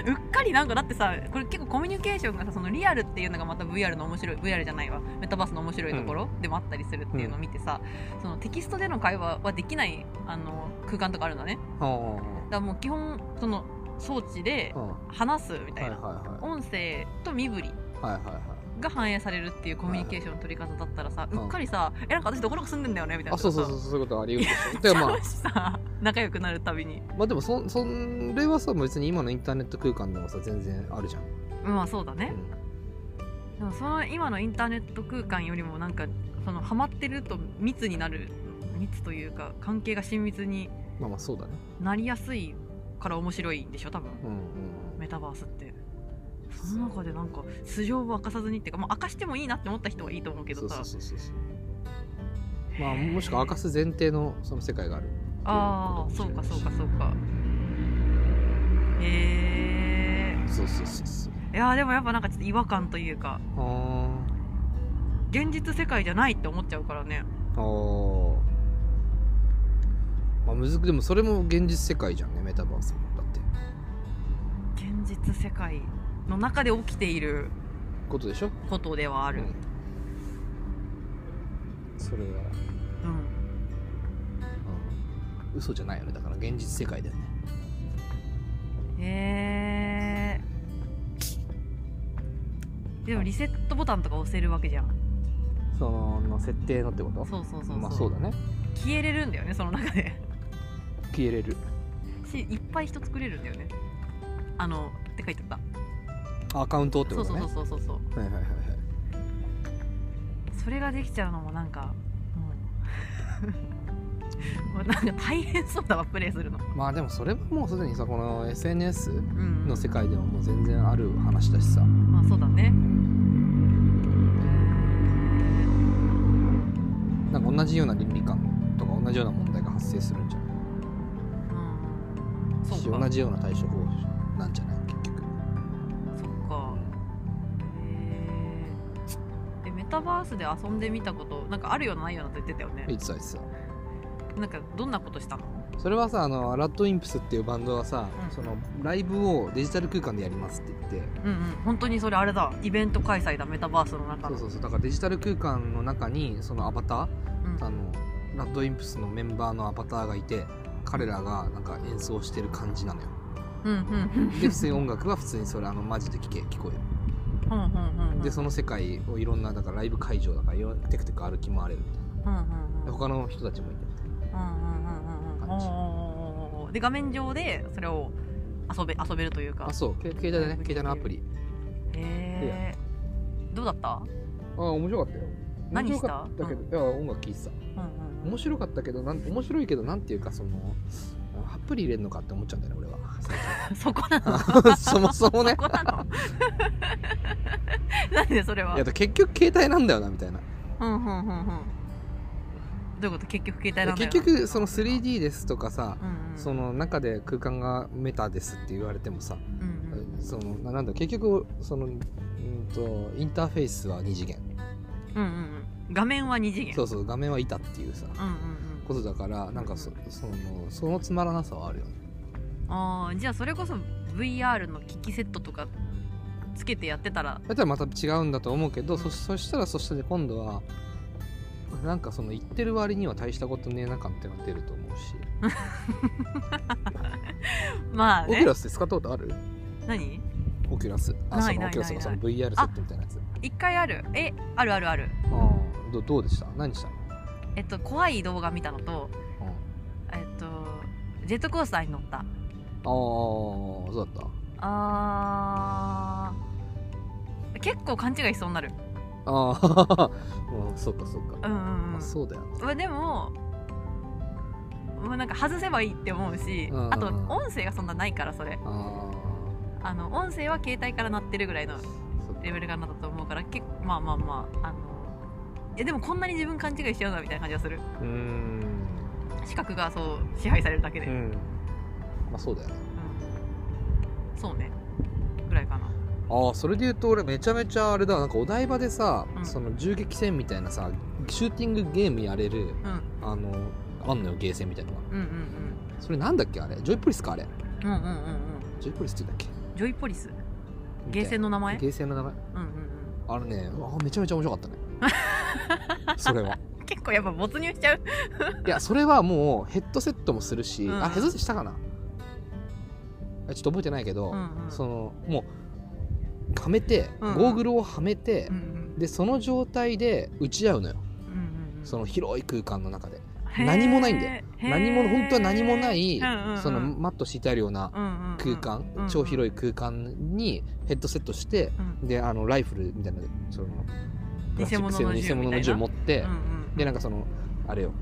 うっかりなんかだってさこれ結構コミュニケーションがさそのリアルっていうのがまた VR の面白い VR じゃないわ。メタバースの面白いところでもあったりするっていうのを見てさ、そのテキストでの会話はできないあの空間とかあるんだねだかはらもう基本その装置で話すみたいな、は音声と身振り。はいはいはいが反映されるっていうコミュニケーションの取り方だったらさ、うんうっかりさ「えなんか私どこどこ住んでんだよね」みたいなあそうそうそうそういうことあり得るでしょ。でもまあ 仲良くなるたびに。まあでもそそれはさ別に今のインターネット空間でもさ全然あるじゃん、まあそうだね、でもその今のインターネット空間よりもなんかそのハマってると密になる密というか関係が親密にうん、まあまあそうだね。なりやすいから面白いんでしょ多分。うんうん。メタバースってその中でなんか素性を明かさずにっていうか、まあ、明かしてもいいなって思った人はいいと思うけどさ。まあもしくは明かす前提のその世界がある。ああそうかそうかそうか。へえそうそうそうそう。いやーでもやっぱなんかちょっと違和感というか。あ現実世界じゃないって思っちゃうからね。ーあー。まあむずでもそれも現実世界じゃんねメタバースも。だって。現実世界の中で起きていることでしょ？ことではある、うん。それは、うん。うん、嘘じゃないよね。だから現実世界だよね。へえでもリセットボタンとか押せるわけじゃん。その設定のってこと？そうそうそうそう,、まあそうだね。消えれるんだよねその中で。消えれる。しいっぱい人作れるんだよね。あのって書いてあったアカウントってことね。そうそうそうそうそう。はいはいはいはい。それができちゃうのもなんかもう もうなんか大変そうだわプレイするの。まあでもそれはもうすでにさこの SNS うん。の世界でももう全然ある話だしさ、まあそうだね。なんか同じような倫理観とか同じような問題が発生するんじゃない？うん。そうか。同じような対処法なんじゃない？タバースで遊んでみたことなんかあるようなないようなと言ってたよね。いつあいつさなんかどんなことしたの？それはさあのラッドインプスっていうバンドはさ、うん。そのライブをデジタル空間でやりますって言って。うんうん。本当にそれあれだ。イベント開催だメタバースの中の。そうそうそう。だからデジタル空間の中にそのアバターうん。あのラッドインプスのメンバーのアバターがいて彼らがなんか演奏してる感じなのよ。うんうんうん。で普通に音楽は普通にそれあのマジで聞け聞こえるでその世界をいろんなだからライブ会場だからテクテク歩き回れるみたいうんうんうん他の人たちもいてうんうんうんうんうん感じ。で画面上でそれを遊べ遊べるというか。あそう。け携帯でね携帯のアプリ。へえどうだった？あ面白かったよ。何面白かったけど、いや音楽聴いてた。うんうん面白かったけどなん面白いけどなんていうかそのアプリ入れるのかって思っちゃうんだよね俺は。そこなの？そもそもね。そこ なんでそれは。いや結局携帯なんだよなみたいな。うんうんうんうん。どういうこと？結局携帯なんだよ結局その 3D ですとかさ、うんうん。その中で空間がメタですって言われてもさ、うんそのななんだ結局そのうんとインターフェースは2次元。うんうんうん。画面は二次元。そうそう画面は板っていうさうんうんうん。ことだからなんかそそのそのつまらなさはあるよね。ああじゃあそれこそ VR の機器セットとかつけてやってたら。だったらまた違うんだと思うけどそそしたらそしたら今度はなんかその言ってる割には大したことねえな感ってのが出ると思うし、まあね。 Oculus って使ったことある？何？オキュラス。あその Oculus ないないがその VR セットみたいなやつ。一回ある。えあるあるある。ああどどうでした？何した？のえっと怖い動画見たのとえっとジェットコースターに乗った。ああそうだったあー。結構勘違いしそうになる。あ あうんそうかそうか、うんうん、うん。まあ、そうだよね。まあでもまあなんか外せばいいって思うし、あと音声がそんなないからそれ。ああの音声は携帯から鳴ってるぐらいのレベルがなったと思うから結構まあまあまああのえでもこんなに自分勘違いしちゃうなみたいな感じがする。うーん。視覚がそう支配されるだけで、うんうん。まあそうだよねそうね。ぐらいかな。ああそれで言うと俺めちゃめちゃあれだ。なんかお台場でさ、うん。その銃撃戦みたいなさシューティングゲームやれるうん。あのあんのよゲーセンみたいなのがうんうんそれなんだっけあれ？ジョイポリスかあれ？うんうんうんうん。うんジョイポリスって言うんだっけ？ジョイポリス？ゲーセンの名前？ゲーセンの名前？うんうんあれねあめちゃめちゃ面白かったね。それは。うん結構やっぱ没入しちゃう。いやそれはもうヘッドセットもするし、うん。あヘッドセットしたかな？あちょっと覚えてないけど、うんうん。そのもうはめて、うんゴーグルをはめてうんう、ん。でその状態で打ち合うのよ。うんうんうん。その広い空間の中で。何もないんだよ。何も本当は何もない、うんうんうん。そのマット敷いてあるようなうんうんうん。空間、うんうん。超広い空間にヘッドセットして、うん。であのライフルみたいなそのプラスチック製の偽物の銃持って、うんうん。でなんかそのあれよ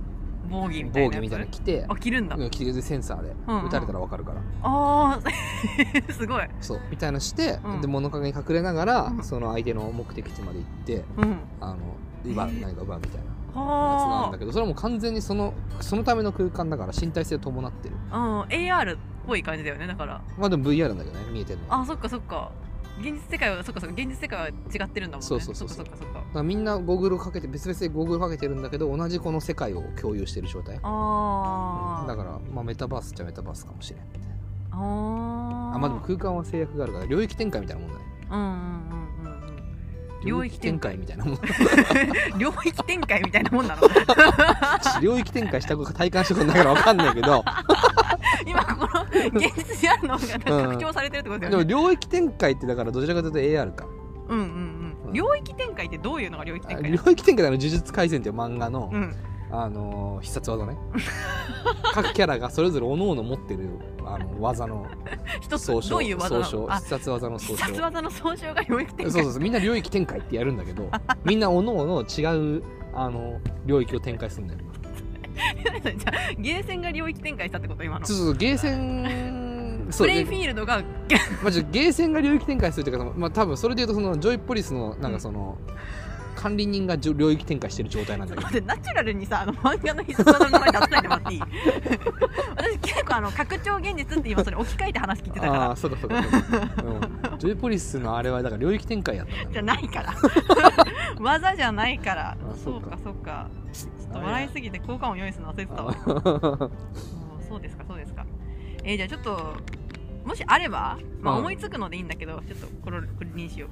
防御みたいなや御みたいなの着て。あ着るんだ。うん着てでセンサーで。うんうん。撃たれたら分かるから、あー すごい。そうみたいなのして、うん。で物陰に隠れながら、うん。その相手の目的地まで行ってうん。あの奪うへー。何か奪うみたいなやつがあるはんだけどそれはもう完全にそのそのための空間だから身体性を伴ってる。あうん AR っぽい感じだよねだから。まあでも VR なんだけどね見えてるのは。あそっかそっか現実世界はそっかそっか現実世界は違ってるんだもんね。そうそうそうそう。だみんなゴーグルをかけて別々でゴーグルかけてるんだけど同じこの世界を共有してる状態。あー。だから、まあ、メタバースっちゃメタバースかもしれん。みたいなあー。あまあでも空間は制約があるから領域展開みたいなもんだね。うんうんうん領域展開みたいなもん 領域展開みたいなもんなの？領域展開したこと体感したことないから分かんないけど。今この現実であるのが拡張されてるってことだでもよね領域展開ってだからどちらかというと AR か。うんうんううん。ん領域展開ってどういうのが領域展開領域展開の呪術廻戦っていう漫画の、うんあのー必殺技ね。各キャラがそれぞれ各々持ってるあの技の 一つ総称どういう技な総称必殺技の総称。必殺技の総称が領域展開そうそうそうみんな領域展開ってやるんだけど みんな各々違うあの領域を展開するんだよ。じゃあゲーセンが領域展開したってこと今の。そうそうそうゲーセンプレイフでィールドがまあ、ゲーセンが領域展開するっていうか、まあ、多分それでいうとそのジョイポリスのなんかその、管理人が領域展開してる状態なんだけど。待ってナチュラルにさあの漫画の必殺技の名前出さないでもらっていい？私結構あの拡張現実って今それ置き換えて話聞いてたから。ああそうかそうかそうん、ジョイポリスのあれはだから領域展開やったじゃないから。技じゃないから。あそそううかかそうか。ちょっと笑いすぎて効果音用意するの忘れてたわ。そうですかそうですか。えーじゃあちょっともしあれば、まあ、うん。思いつくのでいいんだけど、ちょっとこれこれにしよう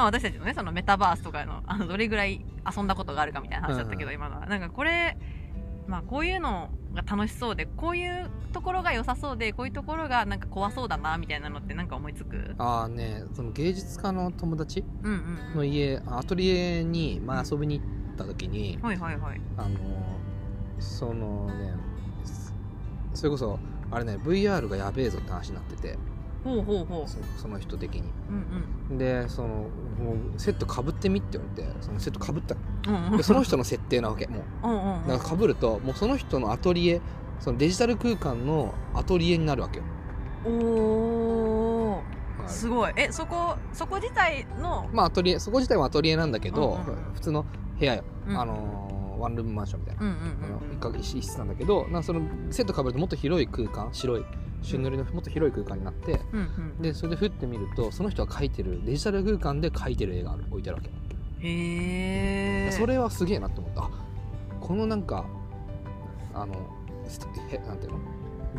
まあ私たちのねそのメタバースとかのあのどれぐらい遊んだことがあるかみたいな話だったけど、うん。今のは。なんかこれまあこういうのが楽しそうでこういうところが良さそうでこういうところがなんか怖そうだなみたいなのってなんか思いつく？あーねその芸術家の友達？うんうんうん。の家アトリエに前遊びに行った時に、はいはいはい。あのそのねそれこそあれね VR がやべえぞって話になっててほうほうほそその人的に。ううん。でそのもうセットかぶってみって言われてそのセットかぶったの。うんうん。うんでその人の設定なわけもう。うんうんうん。だからかぶるともうその人のアトリエそのデジタル空間のアトリエになるわけよ。おー。はい。すごい。えそこそこ自体の、まあアトリエそこ自体はアトリエなんだけど、うんうんうん。普通の部屋よ、うん。あのーワンルームマンションみたいな、うんうんうん。一室なんだけどなそのセットかぶるともっと広い空間白い朱塗りのもっと広い空間になってうんうんでそれでふってみるとその人が描いてるデジタル空間で描いてる絵がある置いてあるわけ、へえそれはすげえなと思った。あこのなんかあのなんていうの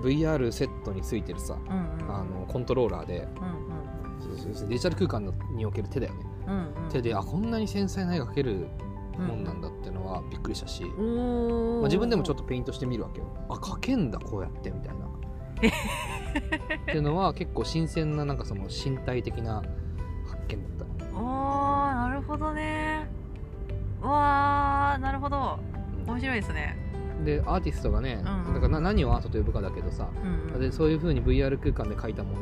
？VR セットについてるさうんうん。あのコントローラーでうんそうそうそうデジタル空間における手だよね。うんうんうん。手であこんなに繊細な絵が描けるもんなんだってのはびっくりしたし、おー。まあ、自分でもちょっとペイントしてみるわけよ。あ描けんだこうやってみたいなっていうのは結構新鮮ななんかその身体的な発見だっおーなるほどね。わーなるほど。面白いですね。でアーティストがね、うんうん、だから何をアートと呼ぶかだけどさ、うんうん、でそういうふうに VR 空間で描いたも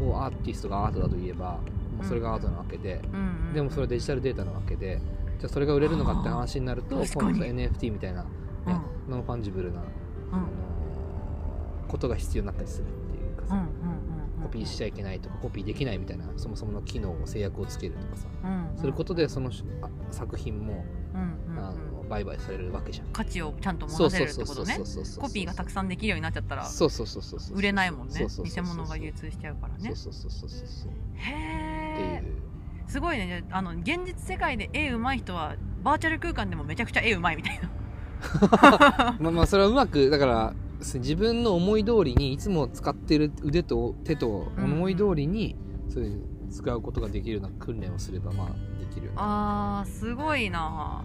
のをアーティストがアートだと言えば、うん、それがアートなわけで、うんうん、でもそれはデジタルデータなわけでじゃあそれが売れるのかって話になると今度 NFT みたいな、ね、うん、 non-fungible な、あのことが必要になったりするっていうかさ、コピーしちゃいけないとかコピーできないみたいなそもそもの機能を制約をつけるとかさ、うんうん、することでその作品も、うんうん、あの売買されるわけじゃん。価値をちゃんと持たせるってことね。コピーがたくさんできるようになっちゃったら売れないもんね。偽物が流通しちゃうからね。そうそうそうそうそうへえすごいね。あの現実世界で絵うまい人はバーチャル空間でもめちゃくちゃ絵うまいみたいな。まあまあそれはうまくだから自分の思い通りにいつも使ってる腕と手と思い通りに、うん、そういう使うことができるような訓練をすればまあできるあーすごいな。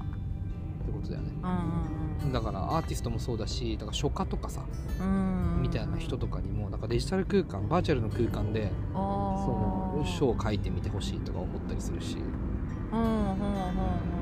ってことだよね、だからアーティストもそうだしだから書家とかさ、うんみたいな人とかにもなんかデジタル空間バーチャルの空間でその書を書いてみてほしいとか思ったりするし。うんうんうんうん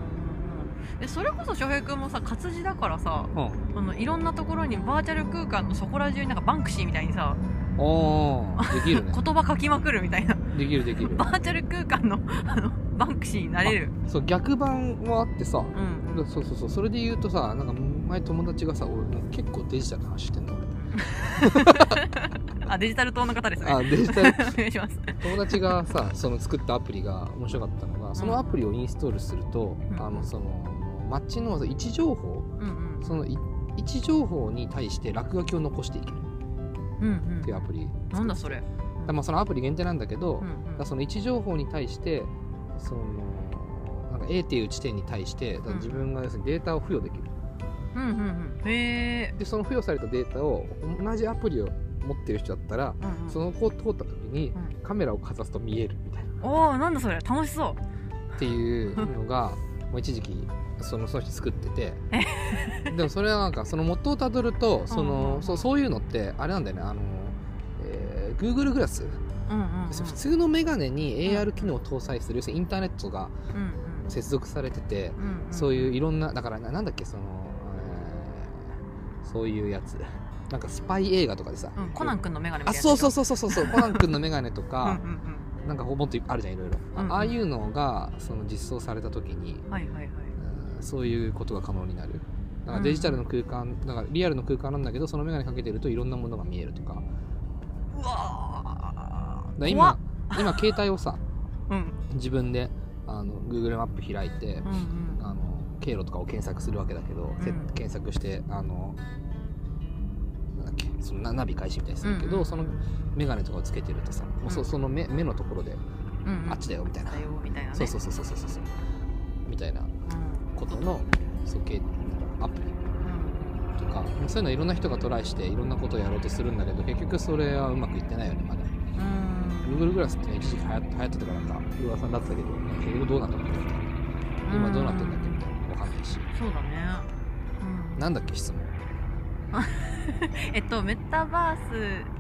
えそれこそ翔平君もさ活字だからさ、うん、あのいろんなところにバーチャル空間のそこら中になんかバンクシーみたいにさあできるね。言葉書きまくるみたいな。できるできる。バーチャル空間のあのバンクシーになれる。そう逆版もあってさ、うん、そうそうそう。それで言うとさなんか前友達がさ俺結構デジタル話してんの あデジタル党の方ですね。あデジタル。お願いします。友達がさその作ったアプリが面白かったのがそのアプリをインストールすると、うん、あのその街の位置情報、うんうん、その位置情報に対して落書きを残していける。っていうアプリ、うんうん、なんだそれ、うん、まあそのアプリ限定なんだけど、うんうん、その位置情報に対してそのなんか A っていう地点に対して自分が要するにデータを付与できる、うんうんうん、へでその付与されたデータを同じアプリを持ってる人だったら、うんうん、その子を通った時にカメラをかざすと見えるみたいな、おおなんだそれ。楽しそう。っていうのが もう一時期そのその人作ってて。でもそれはなんかその元をたどるとその、そうそういうのってあれなんだよね。あの、えー、Google グラス、うんうんうん、普通のメガネに AR 機能を搭載する、要するにインターネットが接続されてて、うんうん、そういういろんなだからなんだっけその、えー、そういうやつ。なんかスパイ映画とかでさ、うん、コナン君のメガネみたいなあそうそうそうそうそう。コナン君のメガネとかうん、なんかもっとあるじゃんいろいろ、うんうん、ああいうのがその実装された時に、はいはいはいそういうことが可能になる。だからデジタルの空間、だからリアルの空間なんだけどその眼鏡かけてるといろんなものが見えるとか。うわだ今今携帯をさ、うん、自分であの Google マップ開いて、うんうん、あの経路とかを検索するわけだけど、うん、検索してあのなんだっけそのナビ開始みたいにするけど、うんうん、その眼鏡とかをつけてるとさ、うん、もうそその目目のところで、うんうん、あっちだよみたいな、ね、そうそうそうそうそうそう。みたいなことの測計アプリ。とか、そういうのいろんな人がトライしていろんなことをやろうとするんだけど結局それはうまくいってないよねまだ。Google グラスって、ね、一時期流行ってたからなんか噂になってたけど結局どうなったんだっけみたいな今どうなってんだっけみたいな。分かんないし。そうだね、うん、なんだっけ質問。えっとメタバース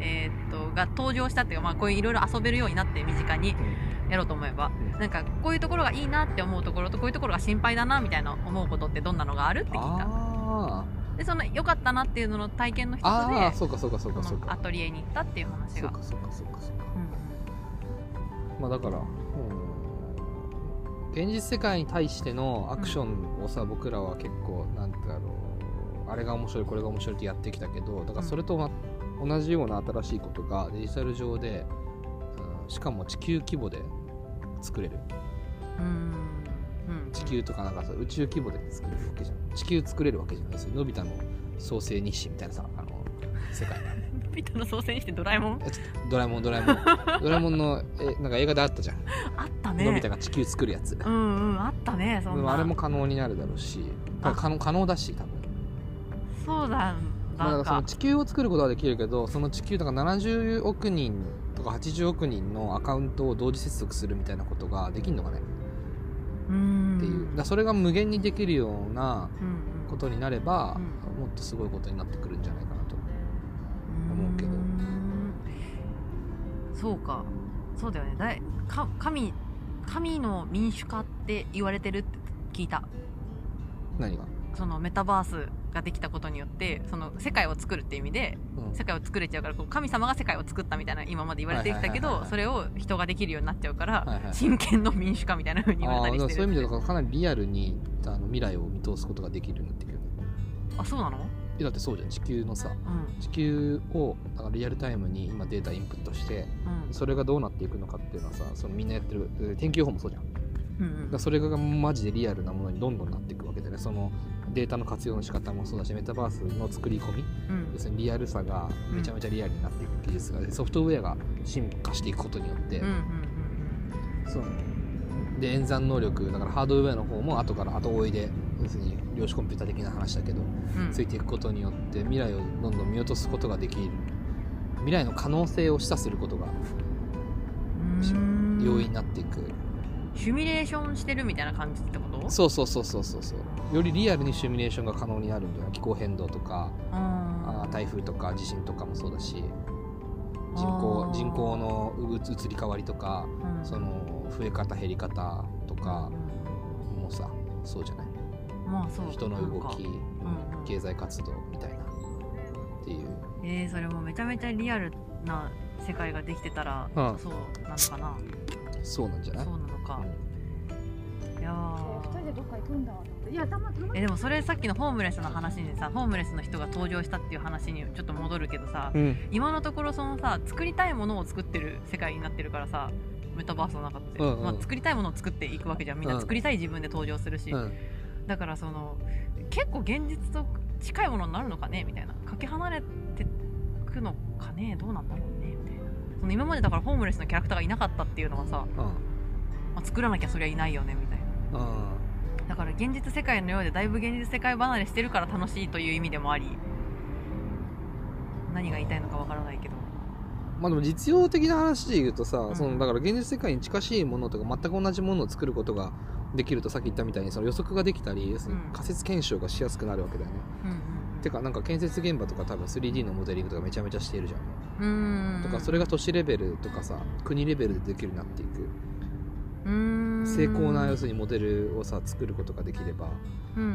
えー、っとが登場したっていうか、まあ、こういういろいろ遊べるようになって身近に、やろうと思えば、うん、なんかこういうところがいいなって思うところとこういうところが心配だなみたいな思うことってどんなのがあるって聞いた。でその良かったなっていうのの体験の一つでそうかそうかそうかそうか。アトリエに行ったっていう話が。そうかそうかそうかそうか、うん、まあだから、うん、現実世界に対してのアクションをさ、うん、僕らは結構なんてだろうあれが面白いこれが面白いってやってきたけどだからそれと、ま、同じような新しいことがデジタル上で、うん、しかも地球規模で作れる。地球とかなんかさ宇宙規模で作れるわけじゃん。地球作れるわけじゃない。ですよのび太の創世日誌みたいなさあの世界。のび太の創世日誌ドラえもん？ドラえもんドラえもん。ドラえもんのえなんか映画であったじゃん。あったね。のび太が地球作るやつ。うんうんあったねそんな。あれも可能になるだろうし。可能可能だし多分。そうだまあ、その地球を作ることはできるけどその地球とか70億人とか80億人のアカウントを同時接続するみたいなことができるのかね？っていう。だそれが無限にできるようなことになれば、うん、もっとすごいことになってくるんじゃないかなと思うけど。そうか。そうだよね。だいか神神の民主化って言われてるって聞いた。何が？そのメタバースができたことによってその世界を作るって意味で、うん。世界を作れちゃうからこう神様が世界を作ったみたいな今まで言われてきたけどそれを人ができるようになっちゃうから、はいはい真剣の民主化みたいな風に言われたりしてる。そういう意味ではかなりリアルにあの未来を見通すことができるようになってくるあそうなの？えだってそうじゃん。地球のさうん。地球をだからリアルタイムに今データインプットしてうん。それがどうなっていくのかっていうのはさそのみんなやってるえー天気予報もそうじゃんうんうん。らそれがマジでリアルなものにどんどんなっていくわけでね。そのデータの活用の仕方もそうだしメタバースの作り込み。うん。要するにリアルさがめちゃめちゃリアルになっていく技術が、でソフトウェアが進化していくことによって、うんうんそう。で演算能力だからハードウェアの方も後から後追いで要するに量子コンピューター的な話だけどうんうん。ついていくことによって未来をどんどん見落とすことができる。未来の可能性を示唆することがうん。容易になっていく、シミュレーションしてるみたいな感じってこと？そうそうそうそうそう。そうよりリアルにシミュレーションが可能になるんじゃない気候変動とかあー台風とか地震とかもそうだし人口人口のう移り変わりとかうん。その増え方減り方とかうんもさそうじゃない？まあそう人の動きうん。経済活動みたいなっていう。えー、それもめちゃめちゃリアルな世界ができてたら、うん。そうなのかな？そうなんじゃない？そうなのか、いや二人ーでどっか行くんだ。いやたまたま。えでもそれさっきのホームレスの話にさホームレスの人が登場したっていう話にちょっと戻るけどさ、うん。今のところそのさ作りたいものを作ってる世界になってるからさメタバースの中って、うんうん。まあ、作りたいものを作っていくわけじゃん。みんな作りたい自分で登場するし、うん。だからその結構現実と近いものになるのかね？みたいな。かけ離れてくのかね？どうなんだろう？その今までだからホームレスのキャラクターがいなかったっていうのはさ、うん。まあ、作らなきゃそりゃいないよねみたいな。うん。だから現実世界のようでだいぶ現実世界離れしてるから楽しいという意味でもあり何が言いたいのかわからないけど。まあでも実用的な話で言うとさ、うん。そのだから現実世界に近しいものとか全く同じものを作ることができるとさっき言ったみたいにその予測ができたりうん。仮説検証がしやすくなるわけだよね、うんうんてかなんか建設現場とか多分 3D のモデリングとかめちゃめちゃしているじゃん、うん。とかそれが都市レベルとかさ国レベルでできるようになっていく。うん。精巧な要するにモデルをさ作ることができればうんうん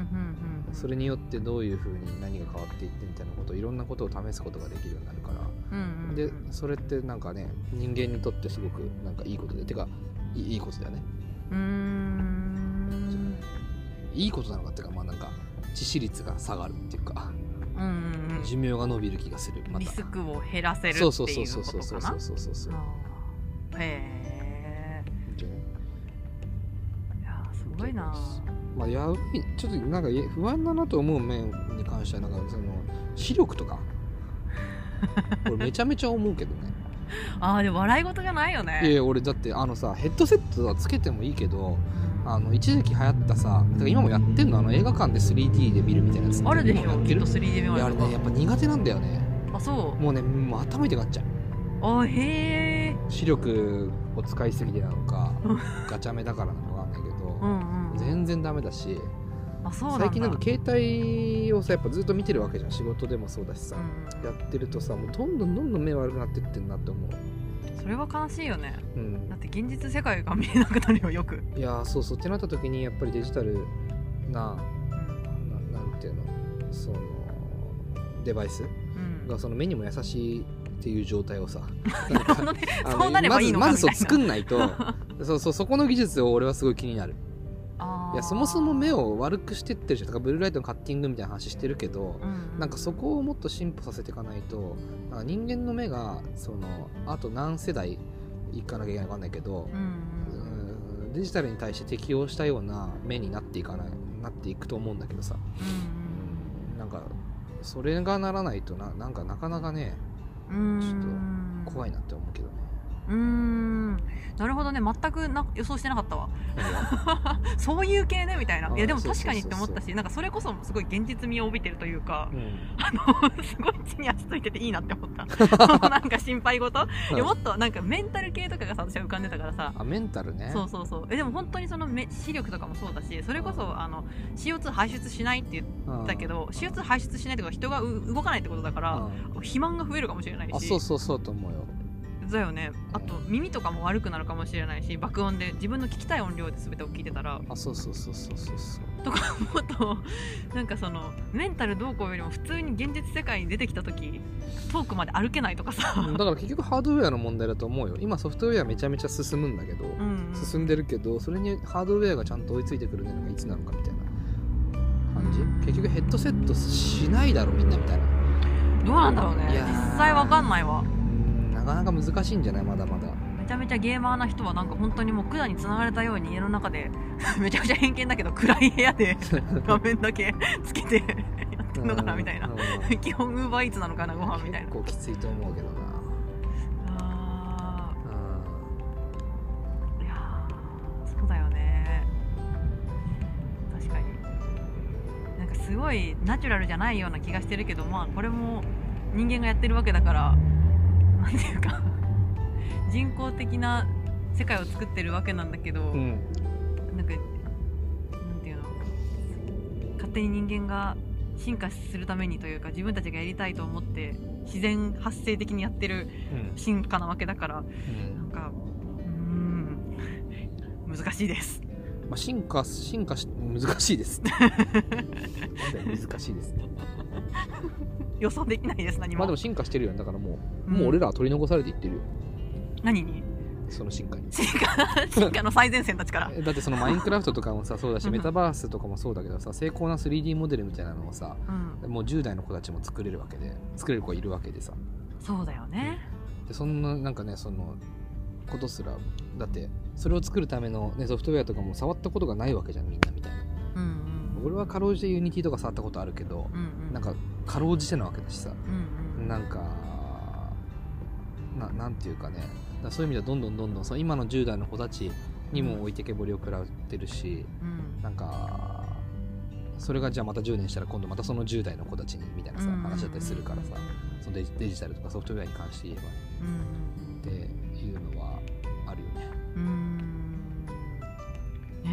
うん。それによってどういうふうに何が変わっていってみたいなこといろんなことを試すことができるようになるから。うんうんうん。でそれってなんかね人間にとってすごくなんかいいことでてかいいことだよね。うーん。いいことなのかっていうかまあなんか致死率が下がるっていうかうん。うん寿命が伸びる気がするうんまた。リスクを減らせるっていそううそうこそうそうそうとかなそうそうそうそうへえいやーすごいなまあやばいちょっとなんかえ不安だなと思う面に関してはなんかその視力とかこれめちゃめちゃ思うけどねあーでも笑い事じゃないよねいやいや俺だってあのさヘッドセットはつけてもいいけどうんあの一時期流行ったさだから今もやってんの？あの映画館で 3D で見るみたいなやつ。あるでしょ。きっと 3D メいモリとかやあれねやっぱ苦手なんだよね。あそう。もうねもう頭痛くなっちゃう。あへえ。視力を使いすぎてなのかガチャ目だからなのかわかんないけど、うんうん全然ダメだし。あそうなんだ。最近なんか携帯をさやっぱずっと見てるわけじゃん。仕事でもそうだしさ、うん。やってるとさもうどんどんどんどん目悪くなってってんなって思うそれは悲しいよね。うん。だって現実世界が見えなくなるよよく、いやーそうそうってなった時にやっぱりデジタルなうん。ななんていうの？そのデバイス？うん。がその目にも優しいっていう状態をさ そのねあのそうなればいいのかまずまずそう作んないと そうそうそこの技術を俺はすごい気になるいやそもそも目を悪くしてってるじゃんだからブルーライトのカッティングみたいな話してるけど、うんなんかそこをもっと進歩させていかないとなんか人間の目がそのあと何世代いかなきゃいけないか分かんないけどう、んうん。デジタルに対して適応したような目になっていかないなっていくと思うんだけどさ、うん。なんかそれがならないとななんかなかなかねうん。ちょっと怖いなって思うけどね。うーん。なるほどね。全くな予想してなかったわ。そういう系ねみたいな。あいやでも確かにって思ったしなんかそれこそすごい現実味を帯びてるというかうん。あ のすごい地に足ついてていいなって思った。なんか心配事？いやもっとなんかメンタル系とかがさ私は浮かんでたからさ。あメンタルね。そうそうそう。えでも本当にそのめ視力とかもそうだしそれこそあの CO2 排出しないって言ったけど CO2 排出しないとは人がう動かないってことだからうん。肥満が増えるかもしれないし。あそうそうそうと思うよだよね。あと耳とかも悪くなるかもしれないし爆音で自分の聞きたい音量で全てを聞いてたら。あそうそうそうそうそうそう。とか思うとなんかそのメンタルどうこうよりも普通に現実世界に出てきた時遠くまで歩けないとかさ。だから結局ハードウェアの問題だと思うよ。今ソフトウェアめちゃめちゃ進むんだけど、うんうん。進んでるけどそれにハードウェアがちゃんと追いついてくるのがいつなのかみたいな感じ、うん。結局ヘッドセットしないだろみんなみたいな。どうなんだろうね。実際わかんないわかなか難しいんじゃない？まだまだ。めちゃめちゃゲーマーな人はなんか本当にもう管につながれたように家の中で めちゃくちゃ偏見だけど暗い部屋で 画面だけつけてやってんのかなみたいな。基本ウーバーイーツなのかなご飯みたいな。結構きついと思うけどなあうー。いやーそうだよね。確かに。なんかすごいナチュラルじゃないような気がしてるけどまあこれも人間がやってるわけだからなんていうか人工的な世界を作ってるわけなんだけど、ん、うん、なんかなんていうの？勝手に人間が進化するためにというか自分たちがやりたいと思って自然発生的にやってるうん。進化なわけだからうん。なんかうーん 難しいです。まあ、進化進化し難しいです。難しいです予想できないです何も,、まあでも進化してるよね。だからもう、うん。もう俺らは取り残されていってるよ。何に？その進化に。進化？進化の最前線たちから。え だってそのマインクラフトとかもさ そうだしうんメタバースとかもそうだけどさ精巧な 3D モデルみたいなのをさうん。もう10代の子たちも作れるわけで作れる子がいるわけでさ。そうだよね。でそんななんかねそのことすらだってそれを作るための、ね、ソフトウェアとかも触ったことがないわけじゃんみんなみたいな俺はかろうじて Unity とか触ったことあるけどうんうん。なんかかろうじてなわけだしさ。うんうんなんかななんていうかね。だそういう意味ではどんどんどんどんその今の10代の子たちにも置いてけぼりを食らってるしうん。なんかそれがじゃあまた10年したら今度またその10代の子たちにみたいなさうん話だったりするからさ。そのデジタルとかソフトウェアに関して言えばね。うんってい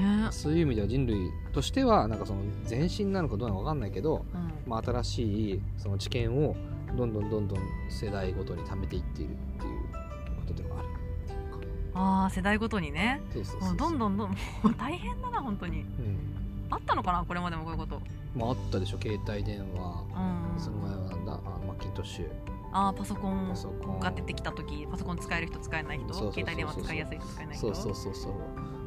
ね。そういう意味では人類としてはなんかその前進なのかどうなのか分かんないけど、うん。まあ、新しいその知見をどんどんどんどん世代ごとに貯めていっているっていうことでもあるああ世代ごとにね。そうどんどんどんもう大変だな本当に。うんあったのかなこれまでもこういうこと。まあ、あったでしょ携帯電話。うん。その前はだあのマッキントッシュ。ああパソコンパソコン。が出てきた時パソコン使える人使えない人。携帯電話使いやすい人使えない人。そうそうそうそう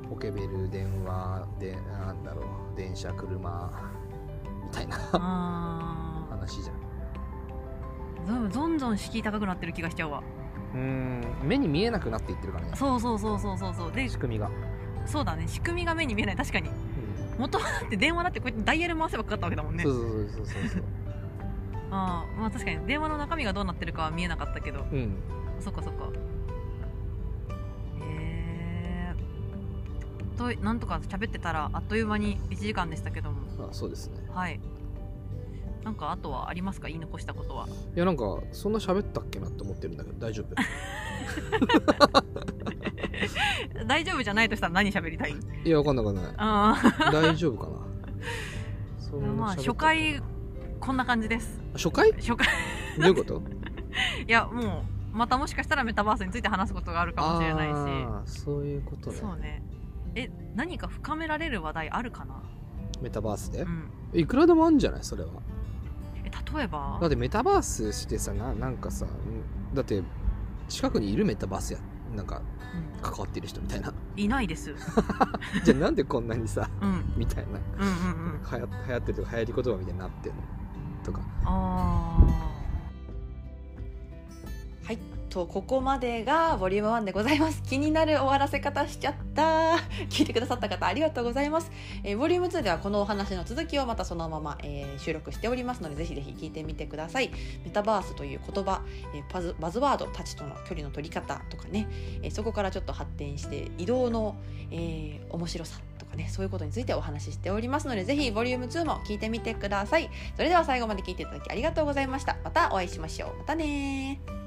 ポケベル電話でなんだろう電車車みたいな。あ話じゃん。あどんどん敷居高くなってる気がしちゃうわ。うん。目に見えなくなっていってるからね。そうそうそうそうそうそう。で仕組みが、そうだね。仕組みが目に見えない。確かに。元はだって電話だってこうやってダイヤル回せばかかったわけだもんね。そうそうそうそうそうそう。ああまあ確かに。電話の中身がどうなってるかは見えなかったけど。うん。そっかそっかとなんとか喋ってたらあっという間に1時間でしたけども。あそうですね。はい。なんかあとはありますか？言い残したことは。いやなんかそんな喋ったっけなって思ってるんだけど大丈夫？大丈夫じゃないとしたら何喋りたい？いやわかんないわかんない。あ大丈夫かな？まあ初回こんな感じです。初回？ど初回。ういうこと？いやもうまたもしかしたらメタバースについて話すことがあるかもしれないし。そういうことね。そうねえ何か深められる話題あるかな？メタバースで？う、ん。いくらでもあるんじゃないそれは。え例えば？だってメタバースしてさななんかさんだって近くにいるメタバースやなんかうん。関わっている人みたいな。いないです。じゃあなんでこんなにさうん。みたいな。うんうんうん。流行流行ってるとか流行り言葉みたいになってんのとか。あはいとここまでがボリューム1でございます。気になる終わらせ方しちゃった。聞いてくださった方ありがとうございます、えーボリューム2ではこのお話の続きをまたそのまま、えー収録しておりますのでぜひぜひ聞いてみてください。メタバースという言葉、えーパズバズワードたちとの距離の取り方とかね、えーそこからちょっと発展して移動の、えー面白さとかね。そういうことについてお話ししておりますのでぜひボリューム2も聞いてみてください。それでは最後まで聞いていただきありがとうございました。またお会いしましょう。またね